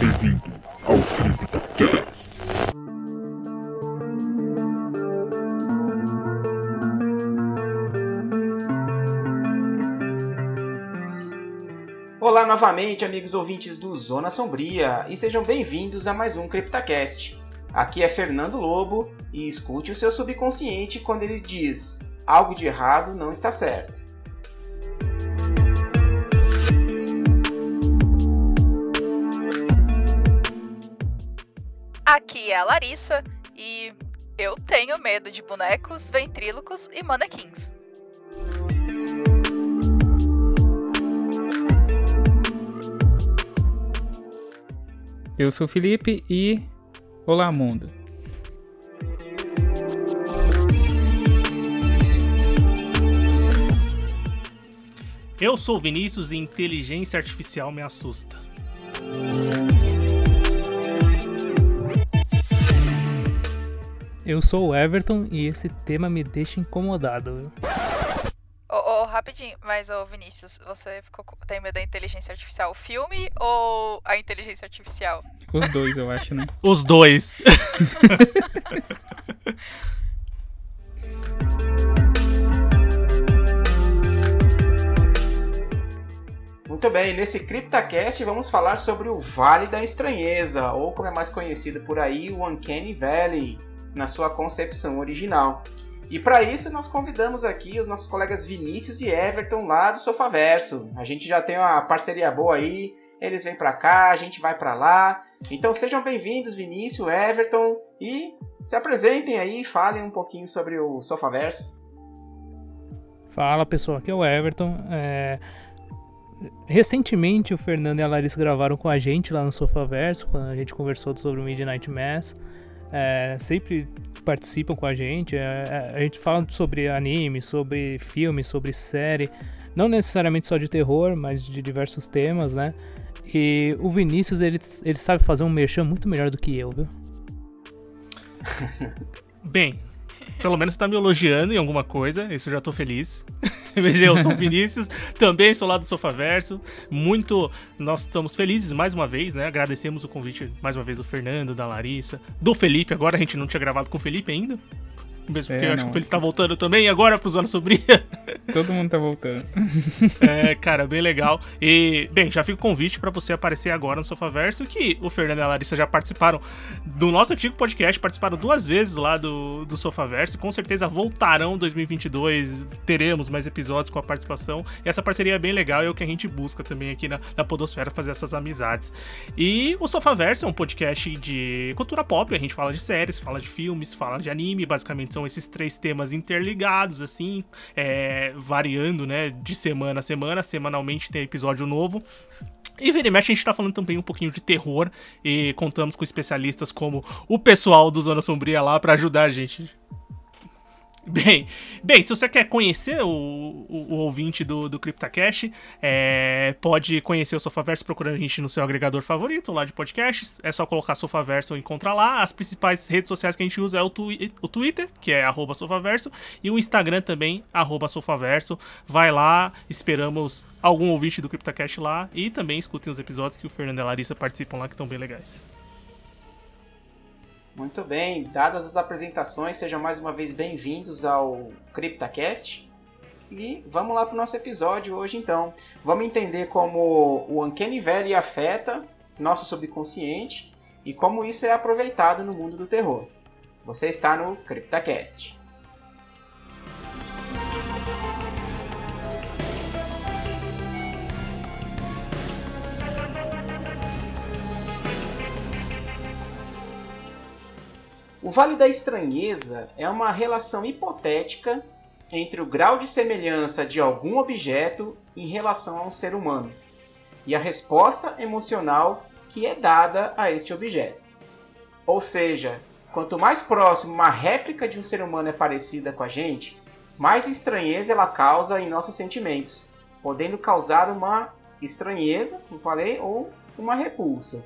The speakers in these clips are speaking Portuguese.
Bem-vindo ao CryptoCast. Olá novamente, amigos ouvintes do Zona Sombria, e sejam bem-vindos a mais um CryptoCast. Aqui é Fernando Lobo e escute o seu subconsciente quando ele diz: algo de errado não está certo. Aqui é a Larissa e eu tenho medo de bonecos, ventrílocos e manequins. Eu sou o Felipe e. Olá, mundo. Eu sou o Vinícius e inteligência artificial me assusta. Eu sou o Everton e esse tema me deixa incomodado. Ô, ô, rapidinho, mas ô Vinícius, você ficou com- tem medo da inteligência artificial filme ou a inteligência artificial? Os dois, eu acho, né? Os dois. Muito bem, nesse CryptoCast vamos falar sobre o Vale da Estranheza, ou como é mais conhecido por aí, o Uncanny Valley, na sua concepção original. E para isso nós convidamos aqui os nossos colegas Vinícius e Everton lá do Sofaverso. A gente já tem uma parceria boa aí, eles vêm para cá, a gente vai para lá. Então sejam bem-vindos, Vinícius, Everton, e se apresentem aí falem um pouquinho sobre o Sofaverso. Fala pessoal, aqui é o Everton. É, Recentemente o Fernando e a Larissa gravaram com a gente lá no Sofaverso, quando a gente conversou sobre o Midnight Mass. É, sempre participam com a gente. é, a gente fala sobre anime, sobre filme, sobre série. Não necessariamente só de terror, mas de diversos temas, né? E o Vinícius, ele, ele sabe fazer um merchan muito melhor do que eu, viu? Bem, pelo menos tá me elogiando em alguma coisa, isso eu já tô feliz. Mas eu sou Vinícius, também sou lá do Sofaverso. Muito, nós estamos felizes mais uma vez, né? Agradecemos o convite mais uma vez do Fernando, da Larissa, do Felipe. Agora a gente não tinha gravado com o Felipe ainda. Mesmo porque É, eu acho não. que o Felipe tá voltando também agora pro Zona Sobria. Todo mundo tá voltando. É, cara, bem legal. E, bem, já fica o convite pra você aparecer agora no Sofaverso, que o Fernando e a Larissa já participaram do nosso antigo podcast, participaram duas vezes lá do, do Sofaverso, e com certeza voltarão em 2022, teremos mais episódios com a participação, e essa parceria é bem legal, e é o que a gente busca também aqui na, na Podosfera, fazer essas amizades. E o Sofaverso é um podcast de cultura pop, a gente fala de séries, fala de filmes, fala de anime, basicamente são esses três temas interligados, assim, é, variando, né, de semana a semana. Semanalmente tem episódio novo. E vira e mexe, a gente tá falando também um pouquinho de terror e contamos com especialistas como o pessoal do Zona Sombria lá pra ajudar a gente. Bem, bem, se você quer conhecer o, o, o ouvinte do, do CryptoCast, é, pode conhecer o Sofaverso procurando a gente no seu agregador favorito lá de podcasts. É só colocar Sofaverso e encontrar lá. As principais redes sociais que a gente usa é o, twi- o Twitter, que é arroba Sofaverso, e o Instagram também, arroba Sofaverso. Vai lá, esperamos algum ouvinte do CryptoCast lá e também escutem os episódios que o Fernando e a Larissa participam lá, que estão bem legais. Muito bem, dadas as apresentações, sejam mais uma vez bem-vindos ao CryptoCast. E vamos lá para o nosso episódio hoje então. Vamos entender como o Uncanny Valley afeta nosso subconsciente e como isso é aproveitado no mundo do terror. Você está no CryptoCast. O Vale da Estranheza é uma relação hipotética entre o grau de semelhança de algum objeto em relação a um ser humano e a resposta emocional que é dada a este objeto. Ou seja, quanto mais próximo uma réplica de um ser humano é parecida com a gente, mais estranheza ela causa em nossos sentimentos, podendo causar uma estranheza, como falei, ou uma repulsa.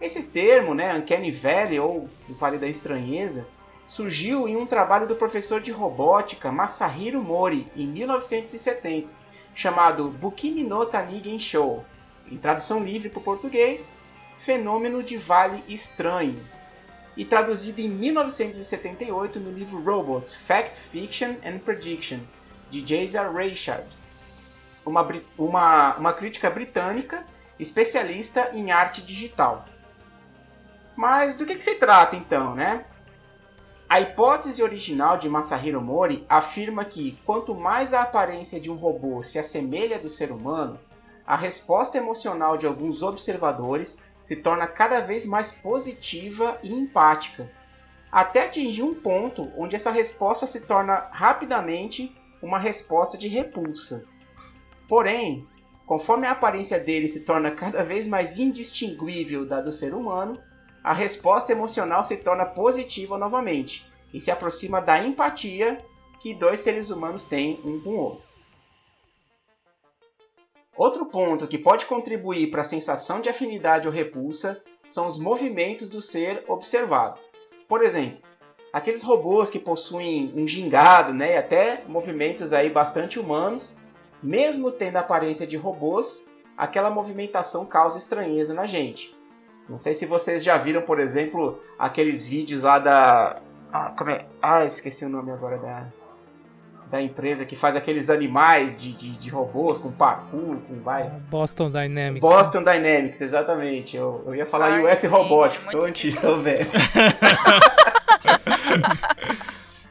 Esse termo, né, Uncanny Valley ou o Vale da Estranheza, surgiu em um trabalho do professor de robótica Masahiro Mori em 1970, chamado Bukimi no Tanigen Show, em tradução livre para o português, Fenômeno de Vale Estranho, e traduzido em 1978 no livro Robots, Fact, Fiction and Prediction, de Jason Reichard, uma, uma, uma crítica britânica especialista em arte digital. Mas do que, que se trata então, né? A hipótese original de Masahiro Mori afirma que quanto mais a aparência de um robô se assemelha do ser humano, a resposta emocional de alguns observadores se torna cada vez mais positiva e empática, até atingir um ponto onde essa resposta se torna rapidamente uma resposta de repulsa. Porém, conforme a aparência dele se torna cada vez mais indistinguível da do ser humano, a resposta emocional se torna positiva novamente e se aproxima da empatia que dois seres humanos têm um com o outro. Outro ponto que pode contribuir para a sensação de afinidade ou repulsa são os movimentos do ser observado. Por exemplo, aqueles robôs que possuem um gingado, né, e até movimentos aí bastante humanos, mesmo tendo a aparência de robôs, aquela movimentação causa estranheza na gente. Não sei se vocês já viram, por exemplo, aqueles vídeos lá da. Ah, como é? ah esqueci o nome agora da, da empresa que faz aqueles animais de, de, de robôs com parkour, com vai. Boston Dynamics. Boston Dynamics, exatamente. Eu, eu ia falar Ai, US sim, Robotics, estou antigo, velho.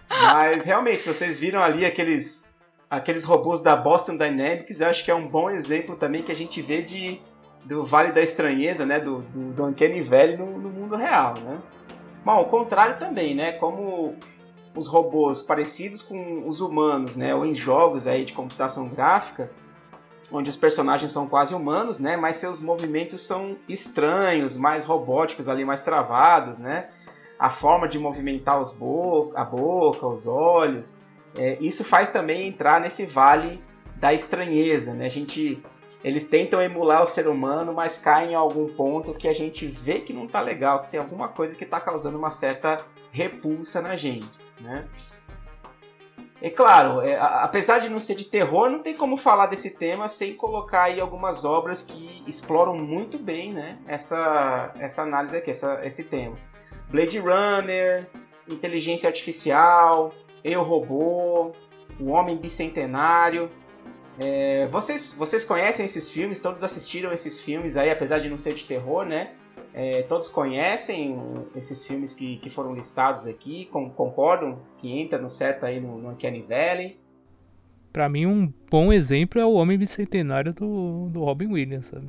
Mas realmente, se vocês viram ali aqueles aqueles robôs da Boston Dynamics, eu acho que é um bom exemplo também que a gente vê de do Vale da Estranheza, né, do, do, do Uncanny Valley no, no mundo real, né. Bom, o contrário também, né, como os robôs parecidos com os humanos, né, ou em jogos aí de computação gráfica, onde os personagens são quase humanos, né, mas seus movimentos são estranhos, mais robóticos ali, mais travados, né, a forma de movimentar os bo a boca, os olhos, é, isso faz também entrar nesse vale da estranheza, né, a gente eles tentam emular o ser humano, mas caem em algum ponto que a gente vê que não tá legal, que tem alguma coisa que está causando uma certa repulsa na gente, né? É claro, é, apesar de não ser de terror, não tem como falar desse tema sem colocar aí algumas obras que exploram muito bem, né, essa, essa análise aqui, essa, esse tema. Blade Runner, Inteligência Artificial, Eu Robô, O Homem Bicentenário, é, vocês, vocês conhecem esses filmes? Todos assistiram esses filmes aí, apesar de não ser de terror, né? É, todos conhecem esses filmes que, que foram listados aqui? Com, concordam que entra no certo aí no, no Uncanny Valley? Pra mim, um bom exemplo é o Homem Bicentenário do, do Robin Williams, sabe?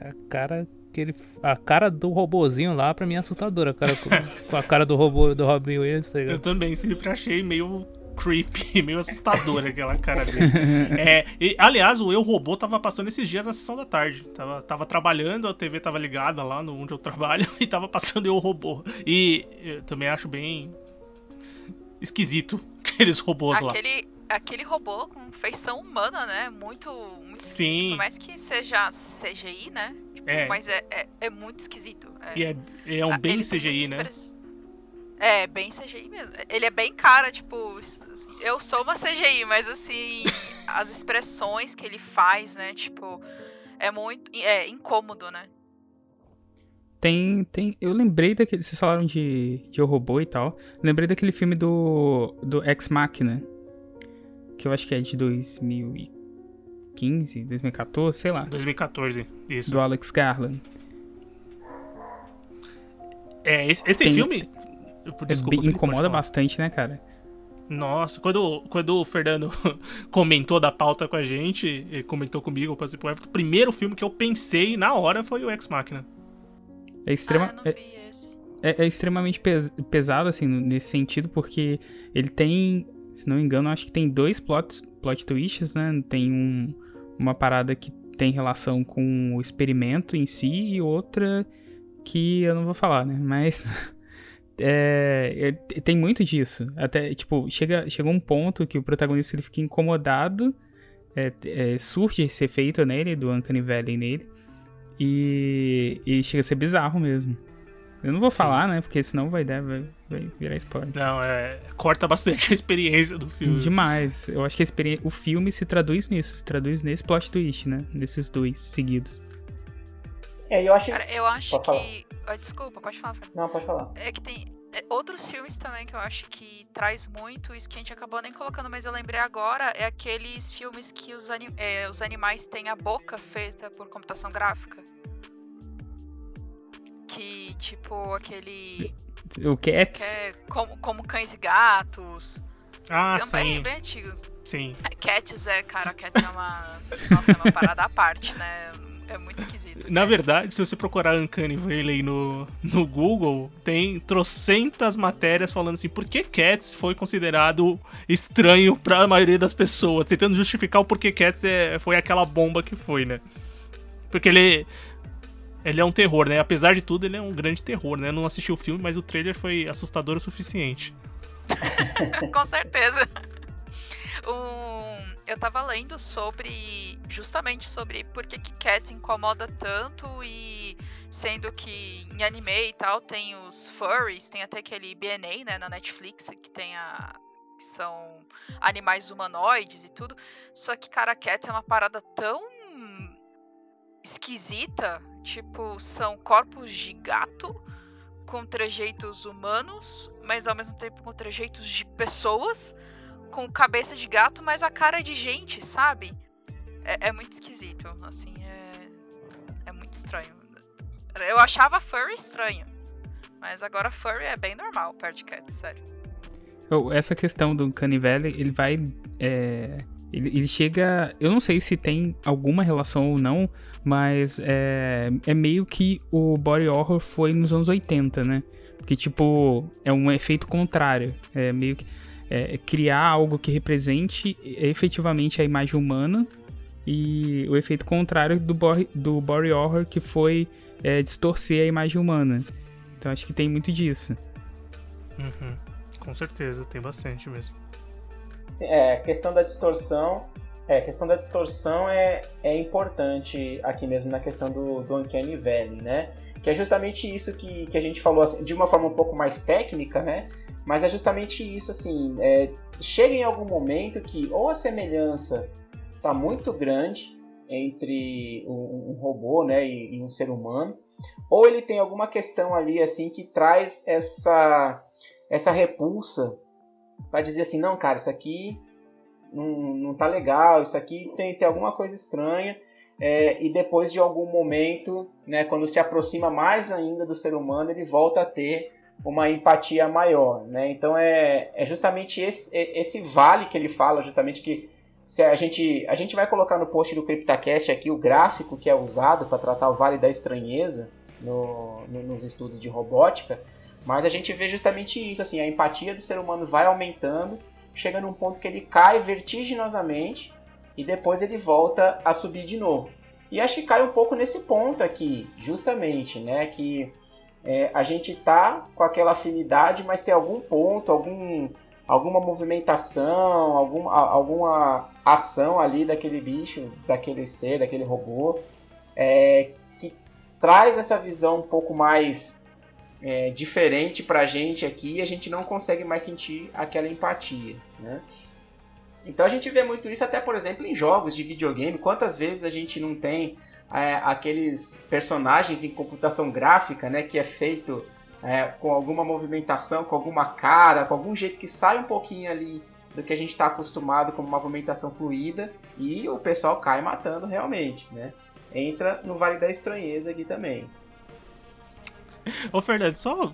A cara que ele, a cara do robozinho lá, pra mim, é assustadora. A cara, com, com a cara do robô do Robin Williams, tá Eu também sempre achei meio creepy, meio assustador aquela cara dele. É, e, aliás, o Eu Robô tava passando esses dias na sessão da tarde. Tava, tava trabalhando, a TV tava ligada lá no, onde eu trabalho e tava passando Eu Robô. E eu também acho bem esquisito aqueles robôs aquele, lá. Aquele robô com feição humana, né? Muito, muito Sim. Por mais que seja CGI, né? Tipo, é. Mas é, é, é, muito esquisito. É, e é, é um bem CGI, né? É, bem CGI mesmo. Ele é bem cara, tipo, eu sou uma CGI, mas assim, as expressões que ele faz, né, tipo, é muito é incômodo, né? Tem, tem, eu lembrei daquele, vocês falaram de, de O Robô e tal, lembrei daquele filme do, do Ex Machina, que eu acho que é de 2015, 2014, sei lá. 2014, isso. Do Alex Garland. É, esse, esse tem, filme... Desculpa, é, incomoda bastante, né, cara? Nossa, quando, quando o Fernando comentou da pauta com a gente, comentou comigo, participou, o primeiro filme que eu pensei na hora foi o Ex Machina. É, extrema, ah, é, é, é, extremamente pes, pesado, assim, nesse sentido, porque ele tem, se não me engano, acho que tem dois plot, plot twists, né? Tem um, uma parada que tem relação com o experimento em si e outra que eu não vou falar, né? Mas É, é, tem muito disso. Até, tipo, chega, chega um ponto que o protagonista ele fica incomodado, é, é, surge esse efeito nele, do Uncanny Valley nele, e, e chega a ser bizarro mesmo. Eu não vou Sim. falar, né, porque senão vai dar, vai, vai virar spoiler. Não, é. Corta bastante a experiência do filme. Demais. Eu acho que a experiência, o filme se traduz nisso, se traduz nesse plot twist, né? Nesses dois seguidos. É, eu acho. Cara, eu acho Pode falar. que. Ah, desculpa, pode falar. Fernando. Não, pode falar. É que tem é, outros filmes também que eu acho que traz muito, isso que a gente acabou nem colocando, mas eu lembrei agora, é aqueles filmes que os, ani- é, os animais têm a boca feita por computação gráfica. Que, tipo, aquele. O Que Cats, é como, como cães e gatos. Ah, são bem, sim. bem antigos. Sim. É, Cats é, cara, Cats é uma. Nossa, é uma parada à parte, né? É muito esquisito. Na Cats. verdade, se você procurar Uncanny Valley no, no Google, tem trocentas matérias falando assim, por que Cats foi considerado estranho pra maioria das pessoas, tentando justificar o porquê Cats é, foi aquela bomba que foi, né? Porque ele ele é um terror, né? Apesar de tudo, ele é um grande terror, né? Eu não assisti o filme, mas o trailer foi assustador o suficiente. Com certeza. Um, eu tava lendo sobre. Justamente sobre por que, que Cats incomoda tanto e. Sendo que em anime e tal tem os furries, tem até aquele BNA, né, na Netflix, que tem a. que são animais humanoides e tudo. Só que, cara, Cats é uma parada tão esquisita. Tipo, são corpos de gato com trejeitos humanos, mas ao mesmo tempo com trejeitos de pessoas, com cabeça de gato, mas a cara de gente, sabe? É, é muito esquisito, assim, é, é muito estranho. Eu achava furry estranho, mas agora furry é bem normal perto de cat, sério. Oh, essa questão do Canivelle, ele vai. é, ele, ele chega. Eu não sei se tem alguma relação ou não, mas é, é meio que o body horror foi nos anos 80, né? Porque, tipo, é um efeito contrário. É meio que. É, criar algo que represente efetivamente a imagem humana e o efeito contrário do, body- do body horror que foi é, distorcer a imagem humana. Então acho que tem muito disso. Uhum. Com certeza, tem bastante mesmo. Sim, É, a questão da distorção. É, a questão da distorção é, é importante aqui mesmo na questão do, do Uncanny Valley, né? Que é justamente isso que, que a gente falou assim, de uma forma um pouco mais técnica, né? Mas é justamente isso, assim, é, chega em algum momento que ou a semelhança está muito grande entre um, um robô né, e, e um ser humano, ou ele tem alguma questão ali assim que traz essa, essa repulsa para dizer assim, não, cara, isso aqui não, não tá legal, isso aqui tem, tem alguma coisa estranha. É, e depois de algum momento, né, quando se aproxima mais ainda do ser humano, ele volta a ter uma empatia maior. Né? Então é, é justamente esse, é- esse vale que ele fala, justamente que se a gente, a gente vai colocar no post do CryptaCast aqui o gráfico que é usado para tratar o Vale da Estranheza no- no- nos estudos de robótica, mas a gente vê justamente isso, assim, a empatia do ser humano vai aumentando, chega num ponto que ele cai vertiginosamente e depois ele volta a subir de novo. E acho que cai um pouco nesse ponto aqui, justamente, né, que é, a gente tá com aquela afinidade, mas tem algum ponto, algum, alguma movimentação, alguma, a- alguma ação ali daquele bicho, daquele ser, daquele robô, é, que traz essa visão um pouco mais é, diferente pra gente aqui e a gente não consegue mais sentir aquela empatia, né? Então a gente vê muito isso até, por exemplo, em jogos de videogame. Quantas vezes a gente não tem é, aqueles personagens em computação gráfica, né, que é feito é, com alguma movimentação, com alguma cara, com algum jeito que sai um pouquinho ali do que a gente está acostumado como uma movimentação fluida e o pessoal cai matando realmente, né? Entra no Vale da Estranheza aqui também. Ô, Fernando, só.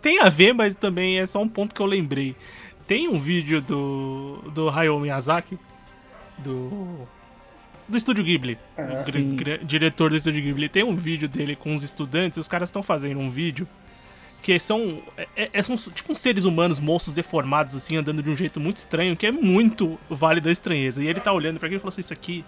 Tem a ver, mas também é só um ponto que eu lembrei. Tem um vídeo do, do Hayao Miyazaki, do. Do Estúdio Ghibli, Ah, o gr- sim. gr- diretor do Estúdio Ghibli. Tem um vídeo dele com os estudantes, os caras estão fazendo um vídeo que são, é, é- são tipo uns seres humanos, monstros deformados, assim, andando de um jeito muito estranho, que é muito o Vale da Estranheza. E ele tá olhando pra aquilo e falou assim: Isso aqui,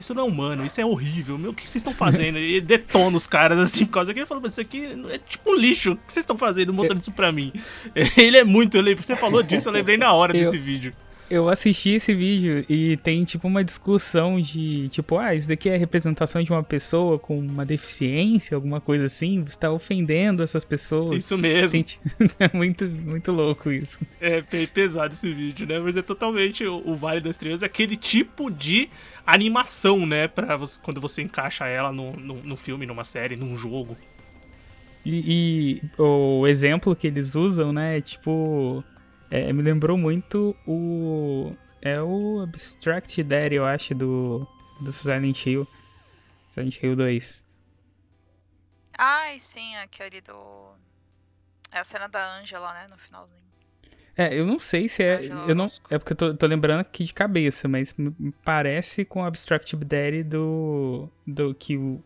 isso não é humano, isso é horrível, meu, o que vocês estão fazendo? E ele detona os caras assim por causa daquilo. Ele falou: Isso aqui é tipo um lixo, o que vocês estão fazendo mostrando isso pra mim? Ele é muito, eu lembro, você falou disso, eu lembrei na hora Eu- desse vídeo. Eu assisti esse vídeo e tem tipo uma discussão de tipo, ah, isso daqui é representação de uma pessoa com uma deficiência, alguma coisa assim, você tá ofendendo essas pessoas. Isso mesmo. Gente, é muito, muito louco isso. É bem pesado esse vídeo, né? Mas é totalmente o, Vale das Estrelas, é aquele tipo de animação, né? Pra você, quando você encaixa ela no, no, no filme, numa série, num jogo. E, e, o exemplo que eles usam, né, é tipo é, me lembrou muito o. É o Abstract Daddy, eu acho, do, do Silent Hill. Silent Hill 2. Ai, sim, aquele do. É a cena da Angela, né, no finalzinho. É, eu não sei se é. Eu não, é porque eu tô, tô, lembrando aqui de cabeça, mas parece com o Abstract Daddy do. do que o,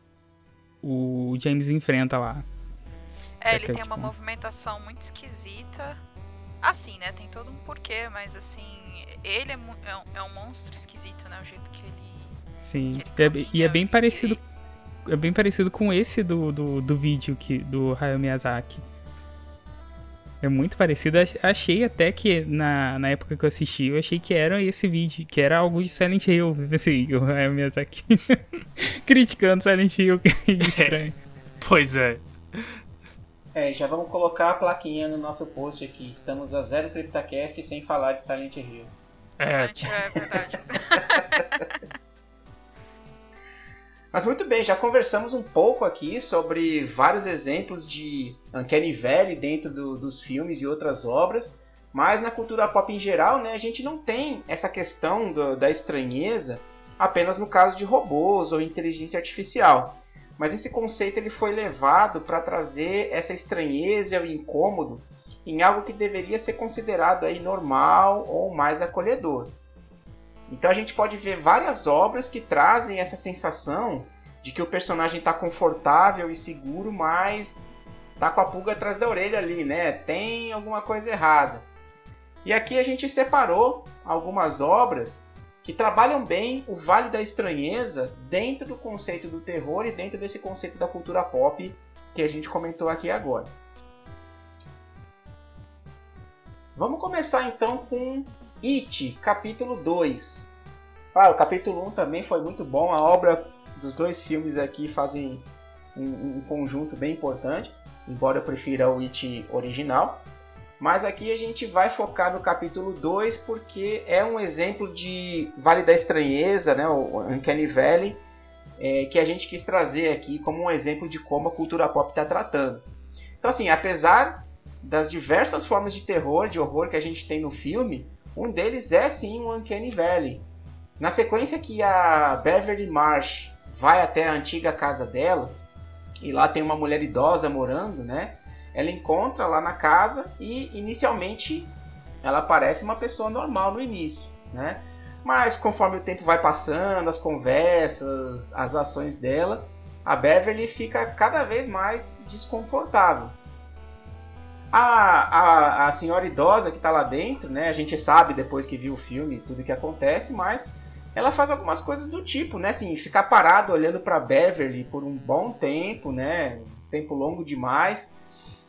o James enfrenta lá. É, ele tem tipo... uma movimentação muito esquisita. Assim, né? Tem todo um porquê, mas assim, ele é, é, um, é um monstro esquisito, né? O jeito que ele. Sim. Que ele é, e é bem parecido. É bem parecido com esse do, do, do vídeo que, do Hayao Miyazaki. É muito parecido. Achei até que na, na época que eu assisti, eu achei que era esse vídeo, que era algo de Silent Hill. Assim, o Hayao Miyazaki criticando Silent Hill, que estranho. pois é. É, já vamos colocar a plaquinha no nosso post aqui. Estamos a zero CryptaCast sem falar de Silent Hill. É, Silent Hill é verdade. Mas muito bem, já conversamos um pouco aqui sobre vários exemplos de Uncanny Valley dentro do, dos filmes e outras obras. Mas na cultura pop em geral, né, a gente não tem essa questão do, da estranheza apenas no caso de robôs ou inteligência artificial. Mas esse conceito ele foi levado para trazer essa estranheza e o incômodo em algo que deveria ser considerado aí normal ou mais acolhedor. Então a gente pode ver várias obras que trazem essa sensação de que o personagem está confortável e seguro, mas tá com a pulga atrás da orelha ali, né? Tem alguma coisa errada. E aqui a gente separou algumas obras que trabalham bem o Vale da Estranheza dentro do conceito do terror e dentro desse conceito da cultura pop que a gente comentou aqui agora. Vamos começar então com It, capítulo 2. Ah, o capítulo 1 também foi muito bom, a obra dos dois filmes aqui fazem um, um conjunto bem importante, embora eu prefira o It original. Mas aqui a gente vai focar no capítulo 2 porque é um exemplo de Vale da Estranheza, né, o Uncanny Valley, é, que a gente quis trazer aqui como um exemplo de como a cultura pop está tratando. Então, assim, apesar das diversas formas de terror, de horror que a gente tem no filme, um deles é sim o Uncanny Valley. Na sequência que a Beverly Marsh vai até a antiga casa dela, e lá tem uma mulher idosa morando, né? Ela encontra lá na casa e inicialmente ela parece uma pessoa normal no início, né? Mas conforme o tempo vai passando, as conversas, as ações dela, a Beverly fica cada vez mais desconfortável. A, a, a senhora idosa que está lá dentro, né? A gente sabe depois que viu o filme tudo que acontece, mas ela faz algumas coisas do tipo, né? Assim, ficar parado olhando para Beverly por um bom tempo, né? tempo longo demais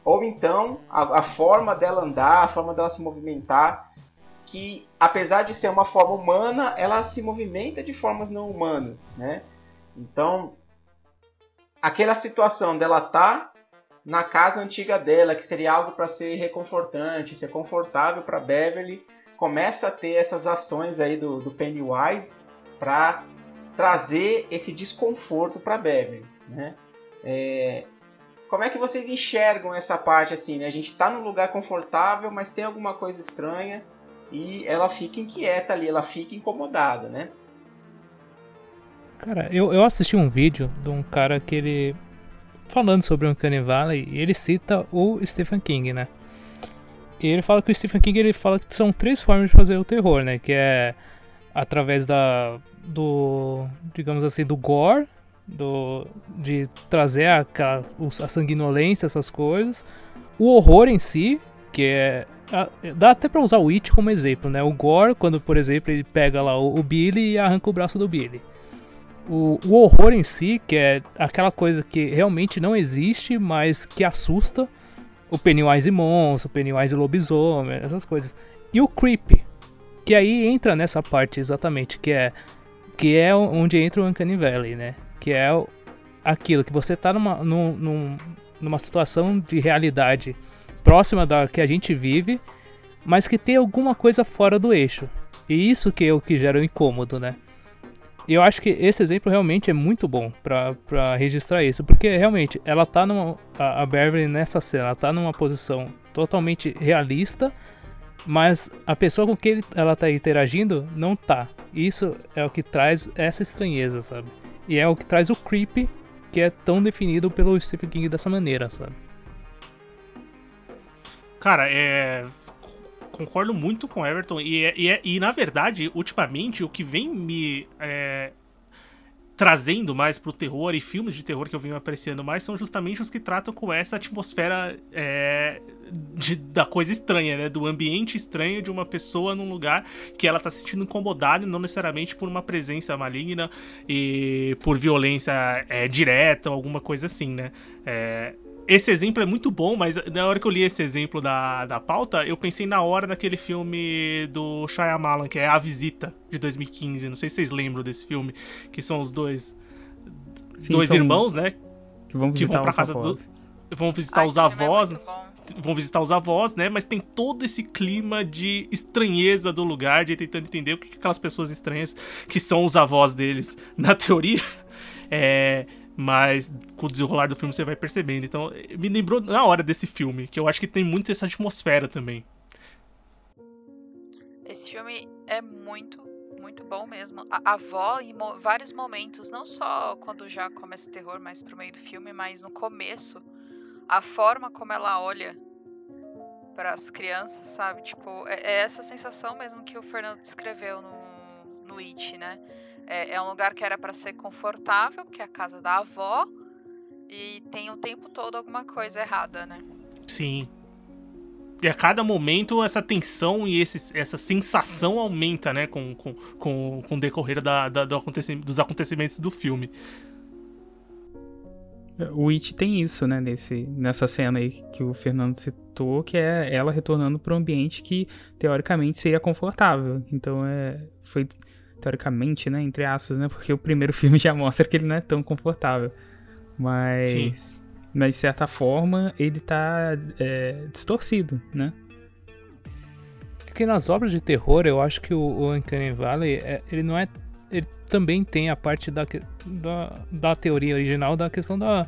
ou então a, a, forma dela andar, a forma dela se movimentar, que apesar de ser uma forma humana, ela se movimenta de formas não humanas, né? Então, aquela situação dela tá na casa antiga dela, que seria algo para ser reconfortante, ser confortável para Beverly, começa a ter essas ações aí do, do Pennywise para trazer esse desconforto para Beverly, né? É, como é que vocês enxergam essa parte assim, né? A gente está num lugar confortável, mas tem alguma coisa estranha e ela fica inquieta ali, ela fica incomodada, né? Cara, eu, eu assisti um vídeo de um cara que ele falando sobre Uncanny Valley e ele cita o Stephen King, né? E ele fala que o Stephen King ele fala que são três formas de fazer o terror, né? Que é através da do digamos assim do gore, do, de trazer a, a, a sanguinolência, essas coisas. O horror em si, que é. A, dá até pra usar o It como exemplo, né? O Gore, quando, por exemplo, ele pega lá o, o Billy e arranca o braço do Billy. O, o, horror em si, que é aquela coisa que realmente não existe, mas que assusta. O Pennywise monstro, o Pennywise lobisomem, essas coisas. E o creep, Que aí entra nessa parte exatamente, que é que é onde entra o Uncanny Valley, né? Que é aquilo que você tá numa, num, numa situação de realidade próxima da que a gente vive, mas que tem alguma coisa fora do eixo. E isso que é o que gera o incômodo, né? E eu acho que esse exemplo realmente é muito bom para registrar isso, porque realmente ela tá numa. A, a Beverly nessa cena, ela tá numa posição totalmente realista, mas a pessoa com quem ela tá interagindo não tá. Isso é o que traz essa estranheza, sabe? E é o que traz o creep que é tão definido pelo Stephen King dessa maneira, sabe? Cara, é. Concordo muito com Everton. E, é, e, é, e na verdade, ultimamente, o que vem me é, trazendo mais pro terror e filmes de terror que eu venho apreciando mais são justamente os que tratam com essa atmosfera é, de, da coisa estranha, né? Do ambiente estranho de uma pessoa num lugar que ela tá se sentindo incomodada não necessariamente por uma presença maligna e por violência é, direta ou alguma coisa assim, né? É, esse exemplo é muito bom, mas na hora que eu li esse exemplo da, da pauta, eu pensei na hora daquele filme do Shyamalan, que é A Visita, de 2015. Não sei se vocês lembram desse filme, que são os dois Sim, dois irmãos, né? Que vão, que vão pra casa do, vão visitar Ai, os é avós. É vão visitar os avós, né? Mas tem todo esse clima de estranheza do lugar, de tentando entender o que aquelas pessoas estranhas que são os avós deles, na teoria, é, mas com o desenrolar do filme você vai percebendo. Então, me lembrou na hora desse filme, que eu acho que tem muito essa atmosfera também. Esse filme é muito, muito bom mesmo. A, avó, em mo vários momentos, não só quando já começa o terror, mais pro meio do filme, mas no começo, a forma como ela olha para as crianças, sabe? Tipo, é, é, essa sensação mesmo que o Fernando descreveu no, no It, né? É, é um lugar que era para ser confortável, que é a casa da avó, e tem o tempo todo alguma coisa errada, né? Sim. E a cada momento essa tensão e esse, essa sensação aumenta, né? Com, com, com, com o decorrer da, da, do acontecimento, dos acontecimentos do filme. O It tem isso, né? Nesse, nessa cena aí que o Fernando citou, que é ela retornando para um ambiente que teoricamente seria confortável. Então é. Foi teoricamente, né? Entre aspas, né? Porque o primeiro filme já mostra que ele não é tão confortável. Mas. Sim. Mas de certa forma ele tá é, distorcido, né? Porque nas obras de terror eu acho que o, o Uncanny Valley é, ele não é ele também tem a parte da, da, da teoria original da questão da,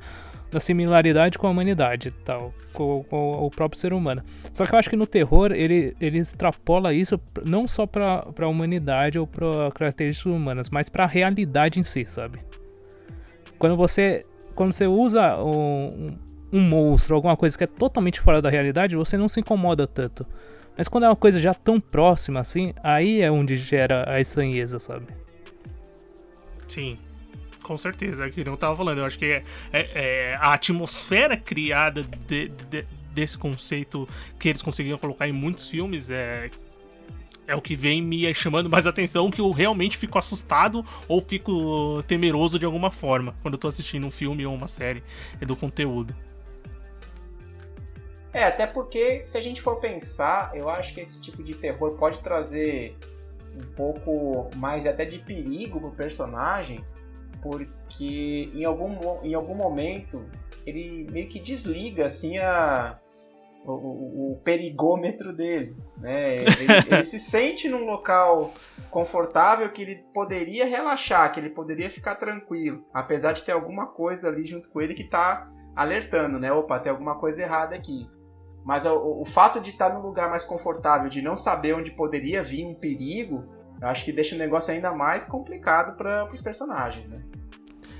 da similaridade com a humanidade tal, com, com, o próprio ser humano. Só que eu acho que no terror ele, ele extrapola isso não só para a humanidade ou para características humanas, mas para a realidade em si, sabe? Quando você quando você usa um, um monstro, alguma coisa que é totalmente fora da realidade, você não se incomoda tanto. Mas quando é uma coisa já tão próxima assim, aí é onde gera a estranheza, sabe? Sim, com certeza. É que não tava falando. Eu acho que é, é, é a atmosfera criada de, de, desse conceito que eles conseguiram colocar em muitos filmes é é o que vem me chamando mais atenção, que eu realmente fico assustado ou fico temeroso de alguma forma quando eu tô assistindo um filme ou uma série do conteúdo. É, até porque se a gente for pensar, eu acho que esse tipo de terror pode trazer um pouco mais até de perigo pro personagem, porque em algum, em algum momento ele meio que desliga assim a, o, o, perigômetro dele. Né? Ele, ele se sente num local confortável que ele poderia relaxar, que ele poderia ficar tranquilo, apesar de ter alguma coisa ali junto com ele que está alertando, né? Opa, tem alguma coisa errada aqui. Mas o, o fato de estar num lugar mais confortável, de não saber onde poderia vir um perigo, eu acho que deixa o negócio ainda mais complicado para os personagens, né?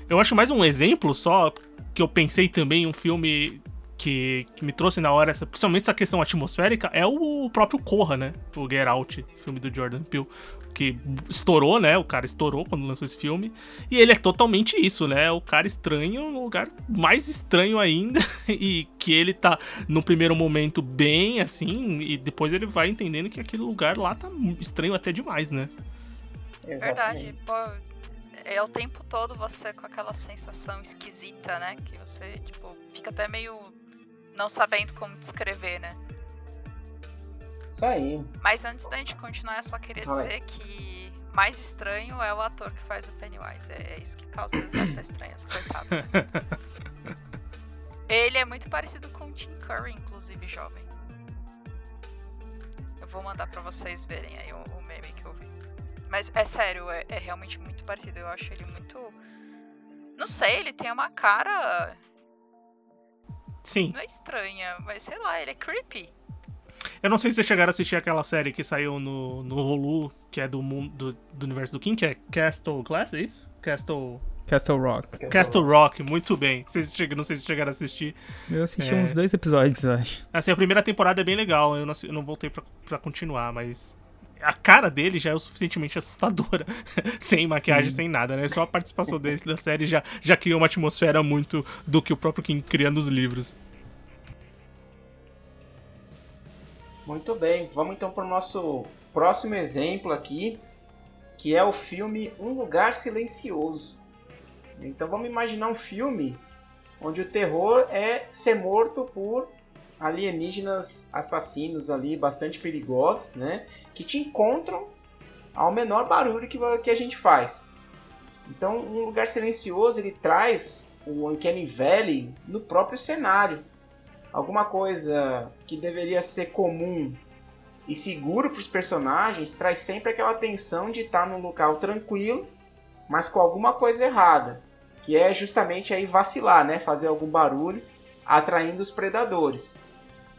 Eu acho mais um exemplo só que eu pensei também um filme que, que, me trouxe na hora, principalmente essa questão atmosférica, é o próprio Corra, né? O Get Out, filme do Jordan Peele que estourou, né? O cara estourou quando lançou esse filme. E ele é totalmente isso, né? O cara estranho no lugar mais estranho ainda. e que ele tá no primeiro momento bem, assim, e depois ele vai entendendo que aquele lugar lá tá estranho até demais, né? Verdade, pô. É o tempo todo você com aquela sensação esquisita, né? Que você, tipo, fica até meio não sabendo como descrever, né? Isso aí. Mas antes da gente continuar, eu só queria Vai. dizer que mais estranho é o ator que faz o Pennywise. É, é isso que causa tanta estranheza, coitado. Ele é muito parecido com o Tim Curry, inclusive, jovem. Eu vou mandar pra vocês verem aí o, o meme que eu vi. Mas é sério, é, é realmente muito parecido. Eu acho ele muito. Não sei, ele tem uma cara. Sim. Não é estranha, mas sei lá, ele é creepy. Eu não sei se vocês chegaram a assistir aquela série que saiu no, no Hulu, que é do, mundo, do, do universo do King, que é Castle Glass, é isso? Castle, Castle Rock. Castle Rock, muito bem. Vocês chegam, não sei se chegaram a assistir. Eu assisti É. uns dois episódios, acho. Assim, a primeira temporada é bem legal, eu não, eu não voltei pra, pra continuar, mas a cara dele já é o suficientemente assustadora, sem maquiagem, sem nada, né? Só a participação dele da série já, já cria uma atmosfera muito do que o próprio King cria nos livros. Muito bem, vamos então para o nosso próximo exemplo aqui, que é o filme Um Lugar Silencioso. Então vamos imaginar um filme onde o terror é ser morto por alienígenas assassinos ali, bastante perigosos, né? Que te encontram ao menor barulho que, que a gente faz. Então, um lugar silencioso ele traz o Uncanny Valley no próprio cenário alguma coisa que deveria ser comum e seguro para os personagens traz sempre aquela tensão de estar num local tranquilo, mas com alguma coisa errada, que é justamente aí vacilar, né, fazer algum barulho, atraindo os predadores.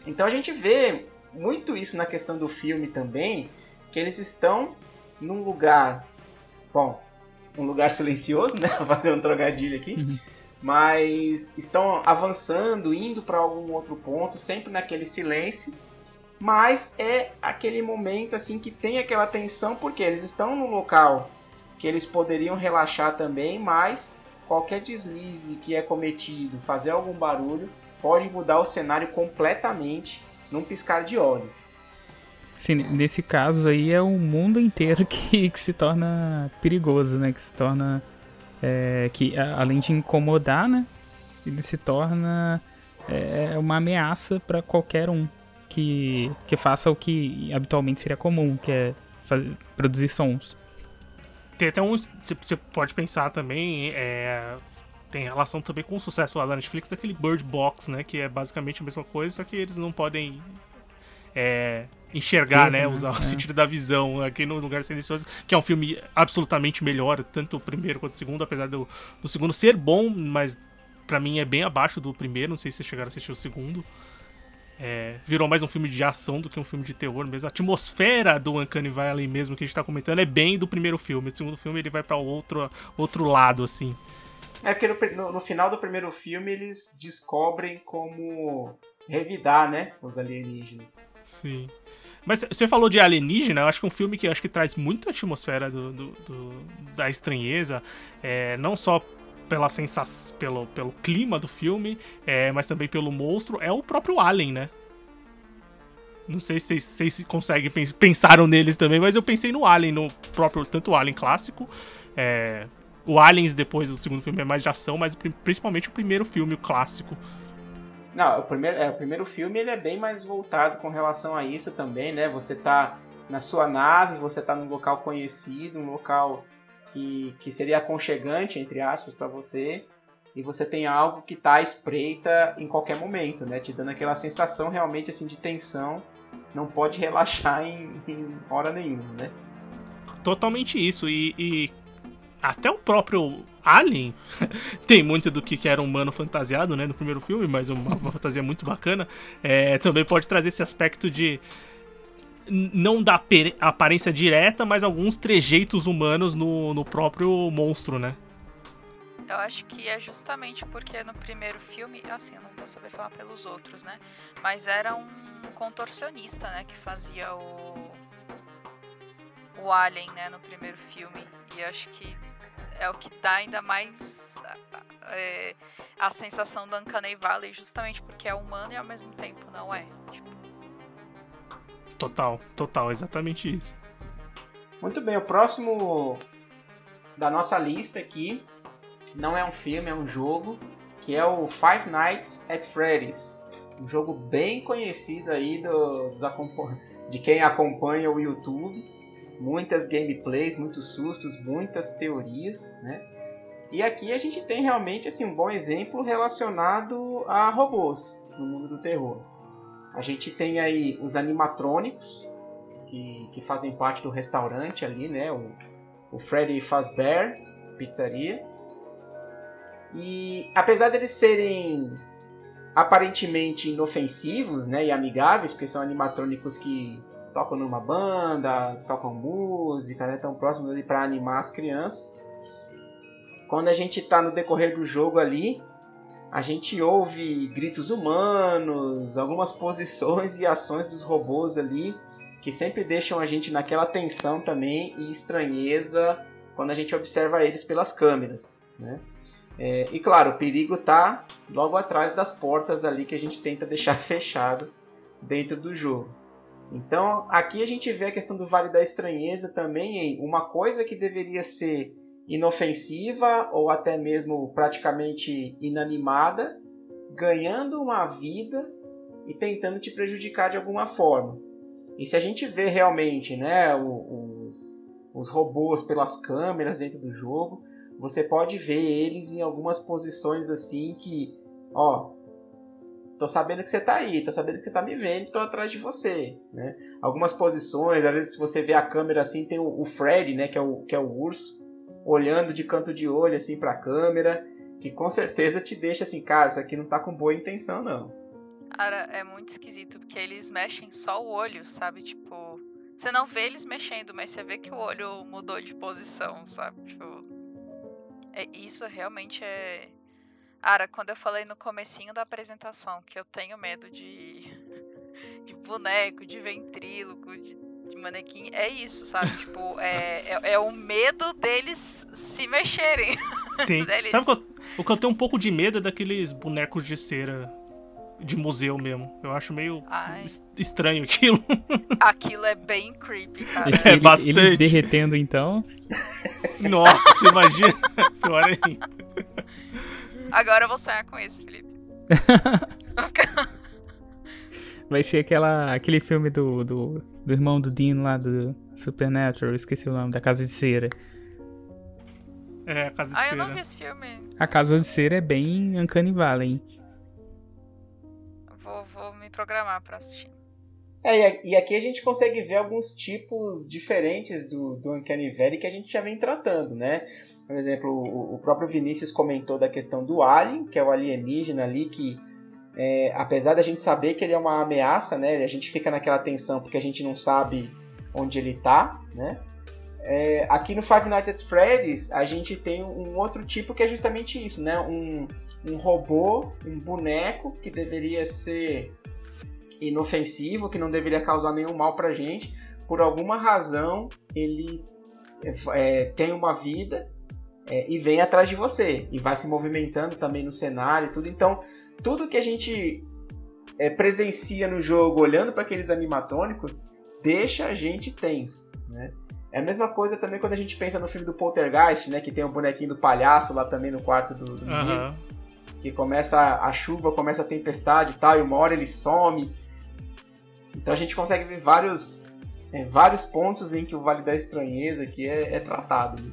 Então a gente vê muito isso na questão do filme também, que eles estão num lugar, bom, um lugar silencioso, né, Vou fazer um trocadilho aqui Uhum. mas estão avançando, indo para algum outro ponto, sempre naquele silêncio. Mas é aquele momento assim que tem aquela tensão porque eles estão no local que eles poderiam relaxar também, mas qualquer deslize que é cometido, fazer algum barulho, pode mudar o cenário completamente num piscar de olhos. Sim, nesse caso aí é o mundo inteiro que, que se torna perigoso, né? Que se torna. é, que a- além de incomodar, né? Ele se torna é, uma ameaça para qualquer um que, que faça o que habitualmente seria comum, que é fa- produzir sons. Tem até um. Você pode pensar também. É, tem relação também com o sucesso lá da Netflix daquele Bird Box, né? Que é basicamente a mesma coisa, só que eles não podem é, enxergar, Ver, né? né? Usar o É. sentido da visão aqui no Lugar Silencioso, que é um filme absolutamente melhor, tanto o primeiro quanto o segundo, apesar do, do segundo ser bom, mas pra mim é bem abaixo do primeiro. Não sei se vocês chegaram a assistir o segundo. É, virou mais um filme de ação do que um filme de terror mesmo. A atmosfera do Uncanny Valley mesmo que a gente tá comentando é bem do primeiro filme. O segundo filme ele vai pra outro, outro lado, assim. É porque no, no- final do primeiro filme eles descobrem como revidar, né, os alienígenas. Sim. Mas você falou de alienígena, eu acho que é um filme que acho que traz muita atmosfera do, do- do- da estranheza, é, não só pela sensação, pelo, pelo clima do filme, é, mas também pelo monstro, é o próprio Alien, né? Não sei se vocês, conseguem pens- pensaram neles também, mas eu pensei no Alien, no próprio tanto o Alien clássico, é, o Aliens depois do segundo filme é mais de ação, mas pri- principalmente o primeiro filme, o clássico. Não, o primeiro, é, o primeiro filme ele é bem mais voltado com relação a isso também, né? Você tá na sua nave, você tá num local conhecido, um local que, que seria aconchegante, entre aspas, para você, e você tem algo que tá à espreita em qualquer momento, né? Te dando aquela sensação realmente assim de tensão, não pode relaxar em, em hora nenhuma, né? Totalmente isso. E, e até o próprio Alien tem muito do que era um humano fantasiado, né? No primeiro filme, mas uma, uma fantasia muito bacana. É, também pode trazer esse aspecto de. Não da apere- aparência direta, mas alguns trejeitos humanos no, no próprio monstro, né? Eu acho que é justamente porque no primeiro filme, assim, eu não vou saber falar pelos outros, né? Mas era um contorcionista, né, que fazia o o Alien, né, no primeiro filme. E acho que é o que dá ainda mais é, a sensação do Uncanny Valley, justamente porque é humano e ao mesmo tempo não é. Tipo, Total, total, exatamente isso. Muito bem, o próximo da nossa lista aqui não é um filme, é um jogo, que é o Five Nights at Freddy's. Um jogo bem conhecido aí do- dos, de quem acompanha o YouTube. Muitas gameplays, muitos sustos, muitas teorias, né? E aqui a gente tem realmente assim, um bom exemplo relacionado a robôs no mundo do terror. A gente tem aí os animatrônicos, que, que fazem parte do restaurante ali, né? O, o Freddy Fazbear Pizzaria. E apesar deles serem aparentemente inofensivos né, e amigáveis, porque são animatrônicos que tocam numa banda, tocam música, né, tão próximos ali para animar as crianças. Quando a gente está no decorrer do jogo ali, a gente ouve gritos humanos, algumas posições e ações dos robôs ali que sempre deixam a gente naquela tensão também e estranheza quando a gente observa eles pelas câmeras, né? É, e claro, o perigo está logo atrás das portas ali que a gente tenta deixar fechado dentro do jogo. Então aqui a gente vê a questão do Vale da Estranheza também em uma coisa que deveria ser inofensiva ou até mesmo praticamente inanimada, ganhando uma vida e tentando te prejudicar de alguma forma. E se a gente vê realmente né, os, os robôs pelas câmeras dentro do jogo, você pode ver eles em algumas posições assim que, ó, tô sabendo que você tá aí, tô sabendo que você tá me vendo, tô atrás de você, né? Algumas posições, às vezes se você vê a câmera assim, tem o, o Fred, né, que é o, que é o urso, olhando de canto de olho assim para a câmera, que com certeza te deixa assim, cara, isso aqui não tá com boa intenção não. Cara, é muito esquisito porque eles mexem só o olho, sabe? Tipo, você não vê eles mexendo, mas você vê que o olho mudou de posição, sabe? Tipo, é, isso realmente é. Ara, quando eu falei no comecinho da apresentação que eu tenho medo de, de boneco, de ventríloco, de, de manequim, é isso, sabe? tipo, é, é, é, o medo deles se mexerem. Sim. deles... Sabe o que, eu, o que eu tenho um pouco de medo é daqueles bonecos de cera de museu mesmo. Eu acho meio Ai. estranho aquilo. Aquilo é bem creepy, cara. É, Ele, bastante. Eles derretendo, então. Nossa, imagina. Pior ainda. Agora eu vou sonhar com isso, Felipe. Vai ser aquela, aquele filme do, do, do irmão do Dean lá do Supernatural, esqueci o nome, da Casa de Cera. É, a Casa de ah, Cera. Ah, eu não vi esse filme. A Casa de Cera é bem Uncanny Valley, Vou, vou me programar pra assistir. É, e aqui a gente consegue ver alguns tipos diferentes do, do Uncanny Valley que a gente já vem tratando, né? Por exemplo, o, próprio Vinícius comentou da questão do Alien, que é o alienígena ali que é, apesar da gente saber que ele é uma ameaça, né? A gente fica naquela tensão porque a gente não sabe onde ele está, né? É, aqui no Five Nights at Freddy's a gente tem um outro tipo que é justamente isso, né? Um, um robô, um boneco que deveria ser inofensivo, que não deveria causar nenhum mal pra gente. Por alguma razão ele é, tem uma vida é, e vem atrás de você e vai se movimentando também no cenário e tudo. Então tudo que a gente é, presencia no jogo olhando para aqueles animatrônicos deixa a gente tenso, né? É a mesma coisa também quando a gente pensa no filme do Poltergeist, né? Que tem o um bonequinho do palhaço lá também no quarto do, do uhum. menino. Que começa a chuva, começa a tempestade e tal, e uma hora ele some. Então a gente consegue ver vários, é, vários pontos em que o Vale da Estranheza aqui é, é tratado. Né?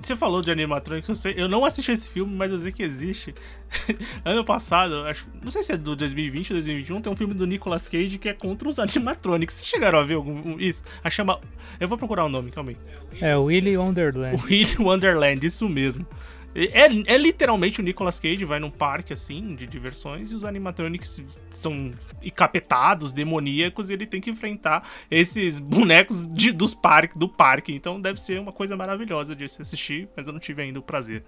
Você falou de animatronics, eu, sei, eu não assisti esse filme, mas eu sei que existe. ano passado, acho, não sei se é do 2020 ou 2021, tem um filme do Nicolas Cage que é contra os animatronics. Vocês chegaram a ver algum, isso? A chama, eu vou procurar o nome, calma aí. É, Willy Wonderland. Willy Wonderland, isso mesmo. É, é, literalmente o Nicolas Cage vai num parque assim de diversões e os animatronics são encapetados, demoníacos, e ele tem que enfrentar esses bonecos de, dos parque, do parque. Então deve ser uma coisa maravilhosa de se assistir, mas eu não tive ainda o prazer.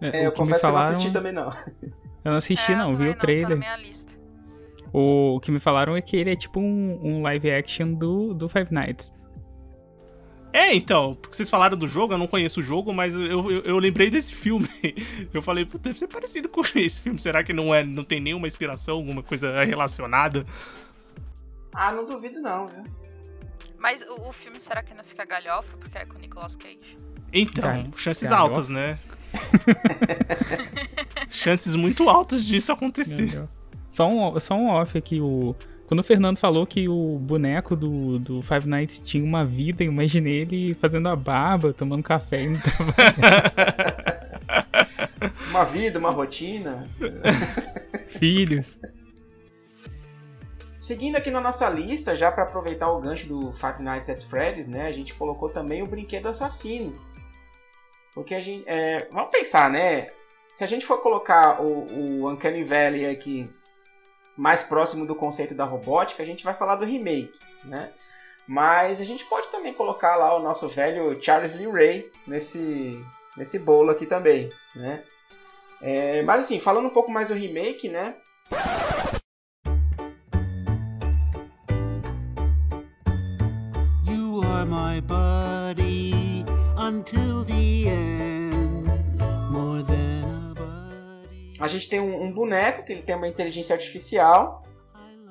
É, eu confesso falaram... que eu não assisti também não. Eu não assisti é, não, vi o trailer. Tá o que me falaram é que ele é tipo um, um live action do, do Five Nights. É, então, porque vocês falaram do jogo, eu não conheço o jogo, mas eu, eu, eu lembrei desse filme. Eu falei, deve ser parecido com esse filme. Será que não é, não tem nenhuma inspiração, alguma coisa relacionada? Ah, não duvido não, viu? Mas o, o filme será que não fica galhofa porque é com o Nicolas Cage? Então, chances galhofa. altas, né? chances muito altas disso acontecer. Só um, só um off aqui, o quando o Fernando falou que o boneco do, do Five Nights tinha uma vida, imaginei ele fazendo a barba, tomando café. uma vida, uma rotina. Filhos. Seguindo aqui na nossa lista, já para aproveitar o gancho do Five Nights at Freddy's, né, a gente colocou também o brinquedo assassino. Porque a gente, é, vamos pensar, né? Se a gente for colocar o, o Uncanny Valley aqui mais próximo do conceito da robótica, a gente vai falar do remake, né? Mas a gente pode também colocar lá o nosso velho Charles Lee Ray nesse, nesse bolo aqui também, né? É, mas assim, falando um pouco mais do remake, né? You are my buddy until the end, a gente tem um, um, boneco que ele tem uma inteligência artificial,